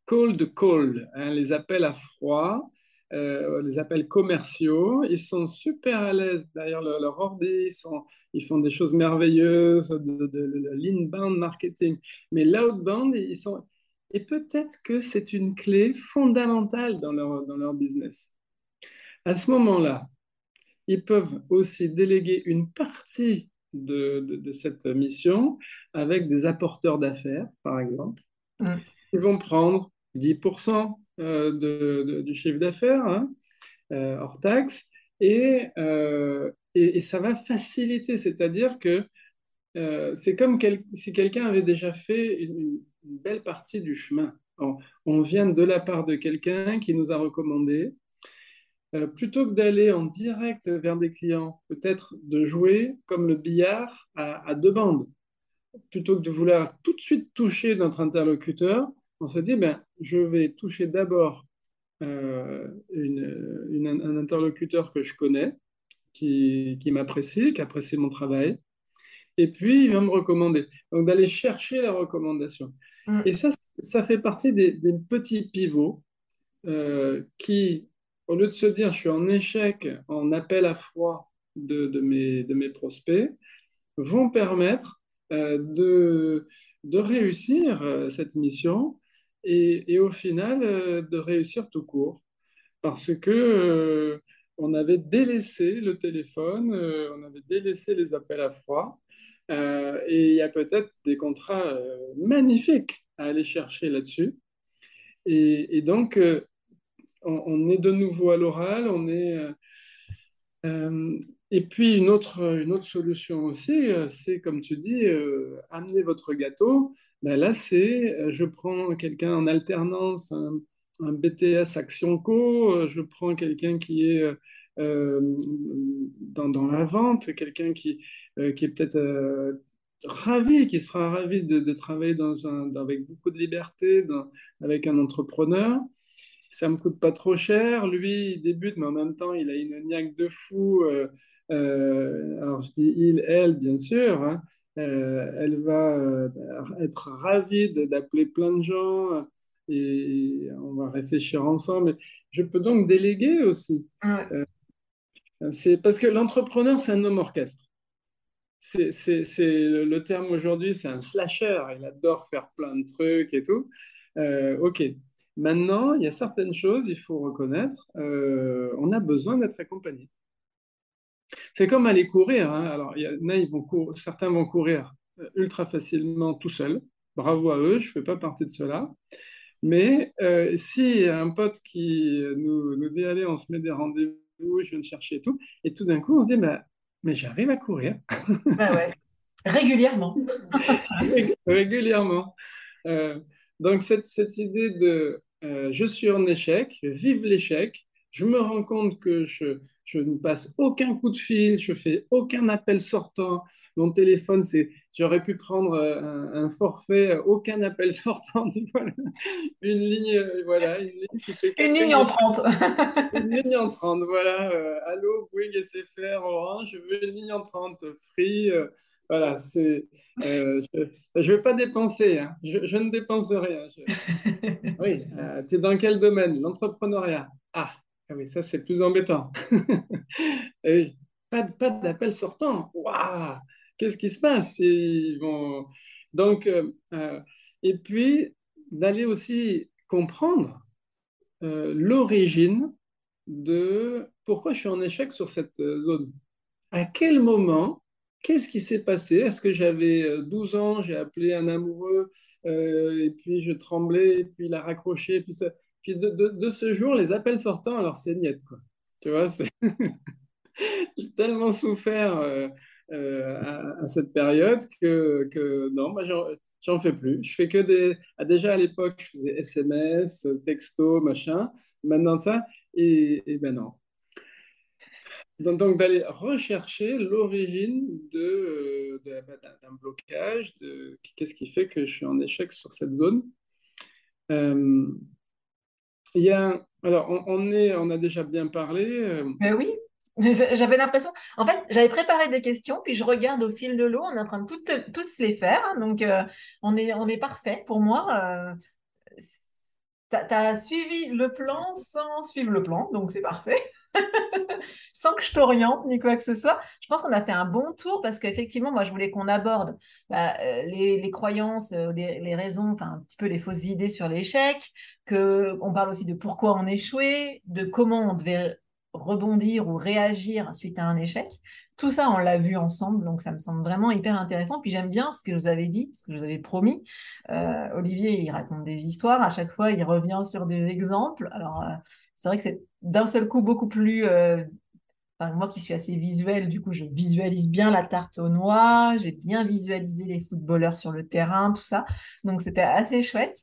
cold call, hein, les appels à froid, euh, les appels commerciaux, ils sont super à l'aise derrière leur, leur ordi, ils, sont, ils font des choses merveilleuses de, de, de, de l'inbound marketing. Mais l'outbound, ils sont et peut-être que c'est une clé fondamentale dans leur, dans leur business. À ce moment-là, ils peuvent aussi déléguer une partie de, de, de cette mission avec des apporteurs d'affaires, par exemple. Mm. Ils vont prendre 10% de, du chiffre d'affaires hein, euh, hors taxe et, euh, et, et, ça va faciliter, c'est-à-dire que euh, c'est comme quel, si quelqu'un avait déjà fait une, une belle partie du chemin. On, vient de la part de quelqu'un qui nous a recommandé. Euh, plutôt que d'aller en direct vers des clients, peut-être de jouer comme le billard à, deux bandes. Plutôt que de vouloir tout de suite toucher notre interlocuteur, on se dit, ben, je vais toucher d'abord euh, un interlocuteur que je connais, qui, qui m'apprécie, qui apprécie mon travail, et puis il va me recommander. Donc d'aller chercher la recommandation. Mm. Et ça, ça fait partie des, petits pivots qui, au lieu de se dire je suis en échec, en appel à froid de, mes, de mes prospects, vont permettre de, de réussir cette mission et, et au final de réussir tout court. Parce que on avait délaissé le téléphone, on avait délaissé les appels à froid. Et il y a peut-être des contrats magnifiques à aller chercher là-dessus. Et, donc, on, est de nouveau à l'oral, on est. Euh, euh, et puis une autre, une autre solution aussi, euh, c'est comme tu dis, amener votre gâteau. Ben là, c'est je prends quelqu'un en alternance, un, BTS Action Co, je prends quelqu'un qui est dans, dans, la vente, quelqu'un qui, qui est peut-être ravi, qui sera ravi de, de travailler dans un, avec beaucoup de liberté, avec un entrepreneur ça me coûte pas trop cher. Lui, il débute, mais en même temps, il a une niaque de fou. Euh, euh, alors, je dis il, elle, bien sûr. Hein. Euh, elle va être ravie d'appeler plein de gens et on va réfléchir ensemble. Je peux donc déléguer aussi. c'est parce que l'entrepreneur, c'est un homme orchestre. C'est le terme aujourd'hui, c'est un slasher. Il adore faire plein de trucs et tout. ok. Maintenant, il y a certaines choses, il faut reconnaître, euh, on a besoin d'être accompagné. C'est comme aller courir. Hein. Alors, y ils vont certains vont courir euh, ultra facilement tout seuls. Bravo à eux, je ne fais pas partie de cela. Mais euh, si un pote qui nous, nous, dit allez, on se met des rendez-vous, je viens de chercher et tout, et tout d'un coup on se dit bah, mais j'arrive à courir. [LAUGHS] Ah ouais. Régulièrement. [LAUGHS] Régulièrement. donc cette, cette idée de euh, je suis en échec, vive l'échec, je me rends compte que je, ne passe aucun coup de fil, je fais aucun appel sortant. Mon téléphone, c'est, j'aurais pu prendre euh, un, forfait, aucun appel [LAUGHS] sortant. une ligne, euh, voilà, une ligne qui fait une ligne en 30. [LAUGHS] une ligne en 30, voilà. allô, Bouygues, SFR, Orange, je veux une ligne en 30, Free. Voilà, c'est. Euh, je ne vais pas dépenser, hein. je, ne dépense rien. [LAUGHS] Oui, euh, tu es dans quel domaine? L'entrepreneuriat. Ah, ah, oui, ça c'est plus embêtant. [LAUGHS] oui, pas, pas d'appel sortant. Waouh Qu'est-ce qui se passe? Donc, euh, et puis d'aller aussi comprendre l'origine de pourquoi je suis en échec sur cette zone. À quel moment Qu'est-ce qui s'est passé? Est-ce que j'avais 12 euh, ans, j'ai appelé un amoureux, euh, et puis je tremblais, et puis il a raccroché, et puis, ça... puis de, de, ce jour, les appels sortants, alors c'est niette, quoi. Tu vois, [LAUGHS] j'ai tellement souffert euh, à, cette période que, que non, bah, j'en fais plus. Je fais que des. Ah, déjà à l'époque, je faisais SMS, texto, machin. Maintenant ça, et, ben non. Donc, d'aller rechercher l'origine de, euh, bah, d'un blocage, de qu'est-ce qui fait que je suis en échec sur cette zone. Euh, il y a, alors, on, est, on a déjà bien parlé. Euh, Mais oui, j'avais l'impression. En fait, j'avais préparé des questions, puis je regarde au fil de l'eau, on est en train de toutes, tous les faire. Hein, donc, on, est, on est parfait pour moi. tu as suivi le plan sans suivre le plan, donc c'est parfait. Sans que je t'oriente ni quoi que ce soit. Je pense qu'on a fait un bon tour parce qu'effectivement, moi, je voulais qu'on aborde bah, euh, les, croyances, euh, les, raisons, enfin un petit peu les fausses idées sur l'échec, qu'on parle aussi de pourquoi on échouait, de comment on devait rebondir ou réagir suite à un échec. Tout ça, on l'a vu ensemble, donc ça me semble vraiment hyper intéressant. Puis j'aime bien ce que vous avez dit, ce que je vous avez promis. Euh, Olivier, il raconte des histoires. À chaque fois, il revient sur des exemples. Alors, c'est vrai que c'est d'un seul coup beaucoup plus. Euh, moi qui suis assez visuelle, du coup, je visualise bien la tarte aux noix, j'ai bien visualisé les footballeurs sur le terrain, tout ça. Donc, c'était assez chouette.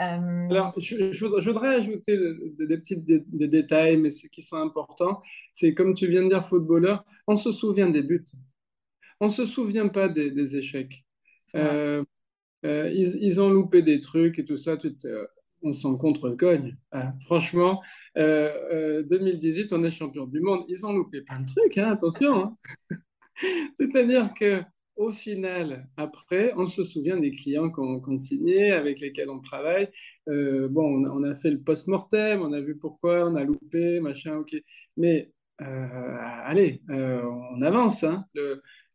Euh, Alors, je, voudrais ajouter des petits détails, mais qui sont importants. C'est comme tu viens de dire, footballeur, on se souvient des buts. On ne se souvient pas des, échecs. Euh, ils, ils, ont loupé des trucs et tout ça. Tu on s'en contre-cogne. Hein. Franchement, 2018, euh, euh, on est champion du monde. Ils ont loupé plein de trucs, hein, attention. Hein. [LAUGHS] C'est-à-dire que au final, après, on se souvient des clients qu'on signait, avec lesquels on travaille. Euh, bon, on, a fait le post-mortem, on a vu pourquoi, on a loupé, machin, ok. Mais allez, on avance.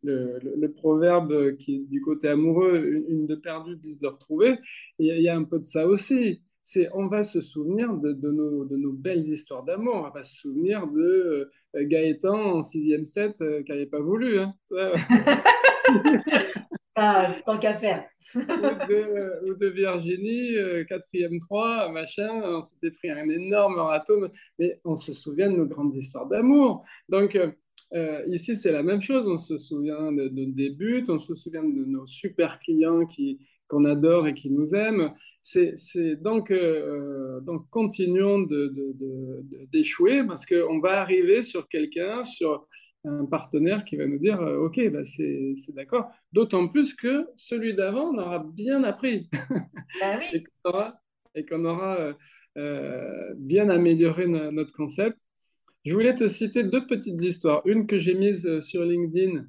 Le, proverbe qui est du côté amoureux, une, de perdue, dix de retrouvée, il y, a un peu de ça aussi. C'est on va se souvenir de, nos, de nos belles histoires d'amour, on va se souvenir de Gaëtan en sixième set qui n'avait pas voulu. Hein. [LAUGHS] Ah, tant qu'à faire. ou, de, Virginie, euh, quatrième 3, machin, on s'était pris un énorme râteau, mais on se souvient de nos grandes histoires d'amour. Donc, euh, euh, ici, c'est la même chose. On se souvient de, de, des buts, on se souvient de nos super clients qui, qu'on adore et qui nous aiment. C'est, donc, donc, continuons d'échouer parce qu'on va arriver sur quelqu'un, sur un partenaire qui va nous dire euh, Ok, bah c'est d'accord. D'autant plus que celui d'avant, on aura bien appris [LAUGHS] bah et qu'on aura, euh, euh, bien amélioré notre concept. Je voulais te citer deux petites histoires. Une que j'ai mise sur LinkedIn,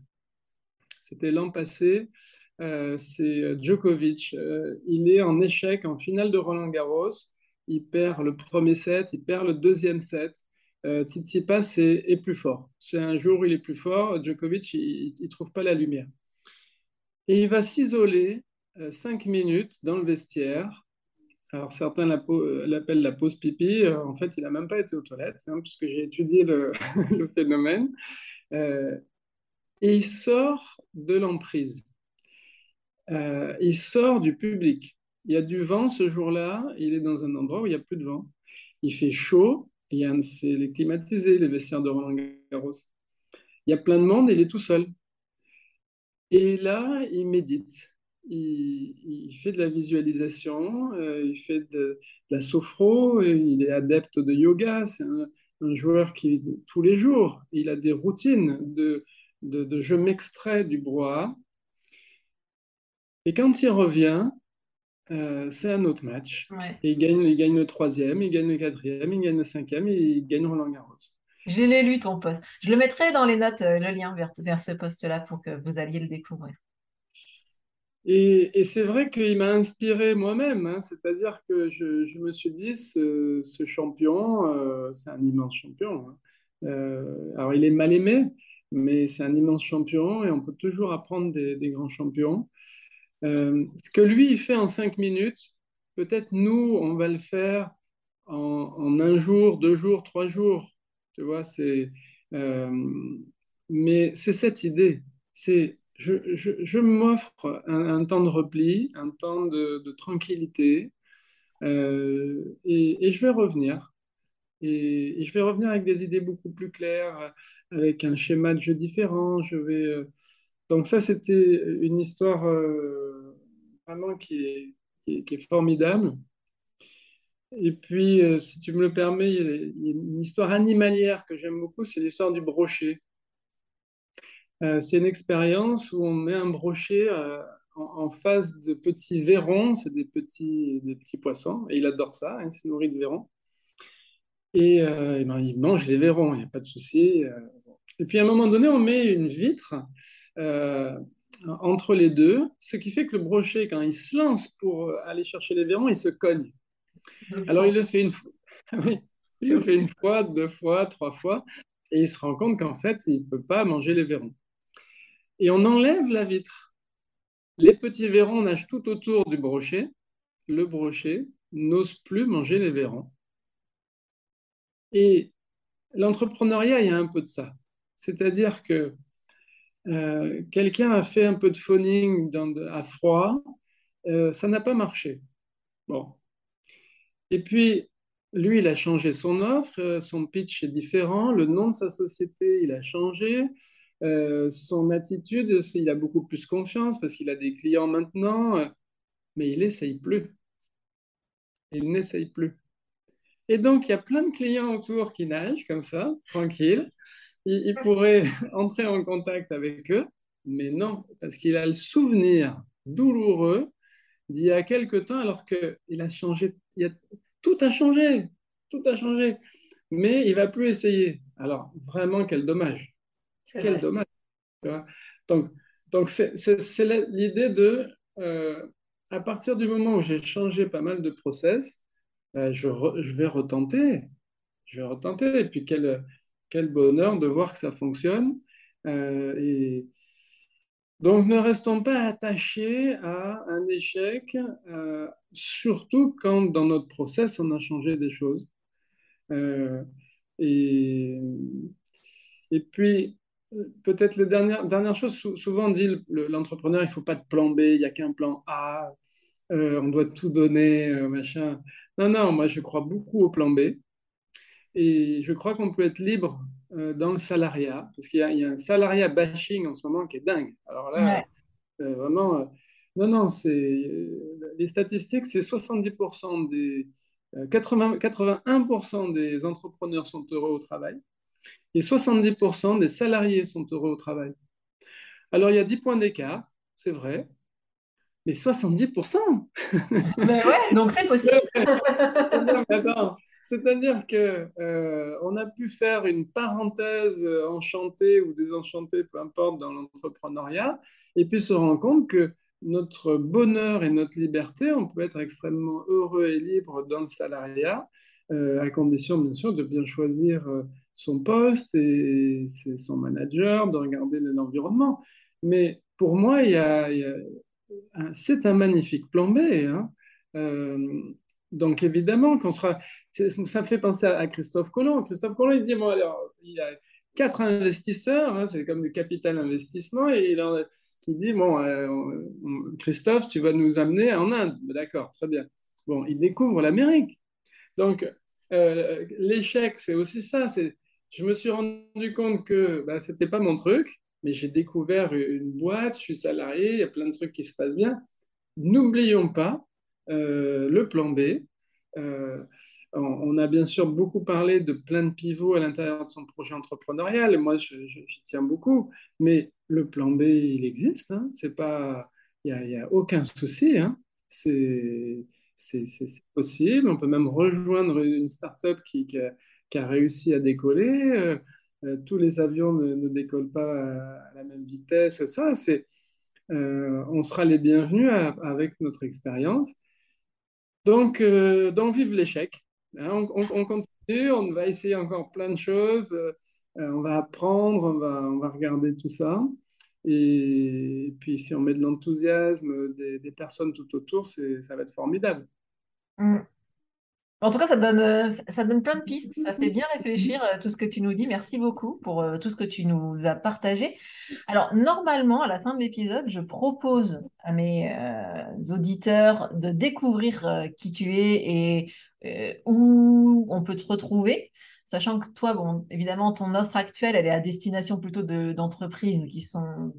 c'était l'an passé. c'est Djokovic. il est en échec en finale de Roland Garros. Il perd le premier set, il perd le deuxième set euh, Tsitsipas est, plus fort. C'est un jour où il est plus fort, Djokovic, il ne trouve pas la lumière. Et il va s'isoler euh, cinq minutes dans le vestiaire. Alors certains euh, l'appellent la pause pipi. Euh, en fait, il n'a même pas été aux toilettes, hein, puisque j'ai étudié le, [LAUGHS] phénomène. et il sort de l'emprise. il sort du public. Il y a du vent ce jour-là. Il est dans un endroit où il n'y a plus de vent. Il fait chaud c'est les climatisés, les vestiaires de Roland Garros. Il y a plein de monde il est tout seul. Et là, il médite. Il, fait de la visualisation, euh, il fait de, la sophro, il est adepte de yoga. C'est un, joueur qui, tous les jours, il a des routines de, de, de je m'extrais du brouhaha. Et quand il revient, euh, c'est un autre match. Et il gagne, il gagne le troisième, il gagne le quatrième, il gagne le cinquième et il gagne Roland Garros. J'ai l'ai lu ton post. Je le mettrai dans les notes, euh, le lien vers, vers ce post-là pour que vous alliez le découvrir. Et, c'est vrai qu'il m'a inspiré moi-même, hein. c'est-à-dire que je, me suis dit, ce, champion, euh, c'est un immense champion. Hein. alors il est mal aimé, mais c'est un immense champion et on peut toujours apprendre des, grands champions. Euh, ce que lui, il fait en cinq minutes, peut-être nous, on va le faire en, un jour, deux jours, trois jours. Tu vois, c'est. Euh, mais c'est cette idée. C'est je, je, m'offre un, temps de repli, un temps de, tranquillité, euh, et, je vais revenir. Et, je vais revenir avec des idées beaucoup plus claires, avec un schéma de jeu différent. Vais donc ça, c'était une histoire euh, vraiment qui est, qui, est, formidable. Et puis, euh, si tu me le permets, il y a une histoire animalière que j'aime beaucoup, c'est l'histoire du brochet. Euh, c'est une expérience où on met un brochet en, face de petits verrons, c'est des petits, des petits poissons, et il adore ça, hein, il se nourrit de verrons. Et, et ben, il mange les verrons, il n'y a pas de souci. Et puis à un moment donné, on met une vitre euh, entre les deux, ce qui fait que le brochet, quand il se lance pour euh, aller chercher les verrons, il se cogne. Alors il le fait une fois, [LAUGHS] il le fait une fois, deux fois, trois fois, et il se rend compte qu'en fait, il ne peut pas manger les verrons. Et on enlève la vitre. Les petits verrons nagent tout autour du brochet. Le brochet n'ose plus manger les verrons. Et l'entrepreneuriat, il y a un peu de ça. C'est-à-dire que euh, quelqu'un a fait un peu de phoning à froid, euh, ça n'a pas marché. Bon. Et puis, lui, il a changé son offre, euh, son pitch est différent, le nom de sa société, il a changé, son attitude, il a beaucoup plus confiance parce qu'il a des clients maintenant, mais il n'essaye plus. Il n'essaye plus. Et donc, il y a plein de clients autour qui nagent comme ça, tranquille il, pourrait [LAUGHS] entrer en contact avec eux, mais non, parce qu'il a le souvenir douloureux d'il y a quelque temps, alors qu'il a changé, tout a changé, tout a changé, mais il va plus essayer. Alors, vraiment, quel dommage. Quel dommage. Donc, Donc, c'est l'idée de, euh, à partir du moment où j'ai changé pas mal de process, ben, je, je, vais retenter. Je vais retenter. Et puis, quel, quel bonheur de voir que ça fonctionne. Euh, et donc, ne restons pas attachés à un échec, euh, surtout quand dans notre process, on a changé des choses. Euh, et, et puis, peut-être les dernières, dernières choses, souvent on dit l'entrepreneur, il ne faut pas de plan B, il n'y a qu'un plan A, on doit tout donner, machin. Non, non, moi je crois beaucoup au plan B. Et je crois qu'on peut être libre euh, dans le salariat, parce qu'il y, a un salariat bashing en ce moment qui est dingue. Alors là, euh, vraiment, euh, non, non, c'est les statistiques, c'est 70% des 80, 81% des entrepreneurs sont heureux au travail et 70% des salariés sont heureux au travail. Alors il y a 10 points d'écart, c'est vrai, mais 70%. Mais [LAUGHS] ouais, donc c'est possible. [LAUGHS] C'est-à-dire que euh, on a pu faire une parenthèse enchantée ou désenchantée, peu importe, dans l'entrepreneuriat, et puis se rendre compte que notre bonheur et notre liberté, on peut être extrêmement heureux et libre dans le salariat, euh, à condition bien sûr de bien choisir euh, son poste et, son manager, de regarder l'environnement. Mais pour moi, il y a, c'est un magnifique plan B. Hein. Donc évidemment qu'on sera. Ça fait penser à Christophe Colomb. Christophe Colomb, il dit bon, alors, il y a quatre investisseurs, hein, c'est comme du capital investissement, et il qui dit bon, euh, Christophe, tu vas nous amener en Inde. D'accord, très bien. Bon, il découvre l'Amérique. Donc euh, l'échec, c'est aussi ça. C'est, je me suis rendu compte que bah, c'était pas mon truc, mais j'ai découvert une boîte, je suis salarié, il y a plein de trucs qui se passent bien. N'oublions pas euh, le plan B. Euh, on, a bien sûr beaucoup parlé de plein de pivots à l'intérieur de son projet entrepreneurial, et moi j'y tiens beaucoup, mais le plan B, il existe, hein. il n'y a, aucun souci, hein. c'est possible, on peut même rejoindre une start-up qui, qui, réussi à décoller, euh, tous les avions ne, décollent pas à, la même vitesse, ça, c'est, on sera les bienvenus avec notre expérience. Donc, euh, donc vive l'échec. Hein, on, continue, on va essayer encore plein de choses, euh, on va apprendre, on va, on va regarder tout ça. Et, puis, si on met de l'enthousiasme des, personnes tout autour, ça va être formidable. Mm. En tout cas, ça donne, euh, ça donne plein de pistes, ça fait [LAUGHS] bien réfléchir euh, tout ce que tu nous dis. Merci beaucoup pour euh, tout ce que tu nous as partagé. Alors, normalement, à la fin de l'épisode, je propose à mes auditeurs de découvrir qui tu es et où on peut te retrouver, sachant que toi, bon, évidemment, ton offre actuelle, elle est à destination plutôt d'entreprises qui sont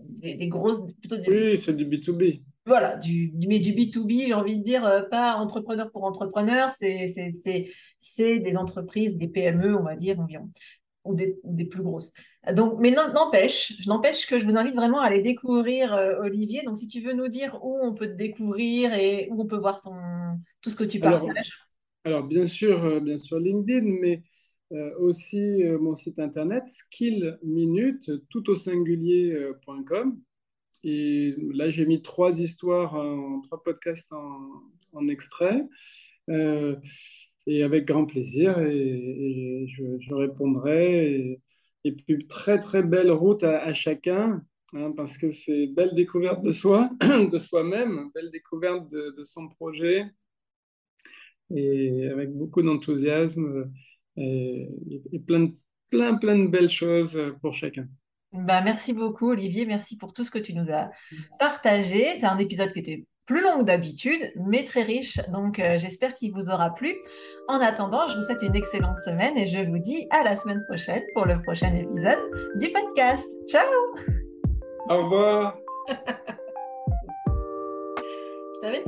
des, grosses... Plutôt Oui, c'est du B2B voilà, du, mais du B2B, j'ai envie de dire, euh, pas entrepreneur pour entrepreneur, c'est des entreprises, des PME, on va dire, environ, ou des, des plus grosses. Donc, mais n'empêche, n'empêche que je vous invite vraiment à aller découvrir euh, Olivier. Donc, si tu veux nous dire où on peut te découvrir et où on peut voir ton, tout ce que tu partages. Alors, bien sûr, euh, bien sûr LinkedIn, mais aussi mon site internet skillminute tout au singulier.com et là, j'ai mis trois histoires, trois podcasts en, extrait. Euh, et avec grand plaisir, et, je, répondrai. Et, puis, très, très belle route à, chacun, hein, parce que c'est belle découverte de soi, [COUGHS] de soi-même, belle découverte de, son projet, et avec beaucoup d'enthousiasme, et, et plein, plein, plein de belles choses pour chacun. Bah, merci beaucoup, Olivier. Merci pour tout ce que tu nous as partagé. C'est un épisode qui était plus long que d'habitude, mais très riche. Donc, euh, j'espère qu'il vous aura plu. En attendant, je vous souhaite une excellente semaine et je vous dis à la semaine prochaine pour le prochain épisode du podcast. Ciao Au revoir [LAUGHS] Je t'avais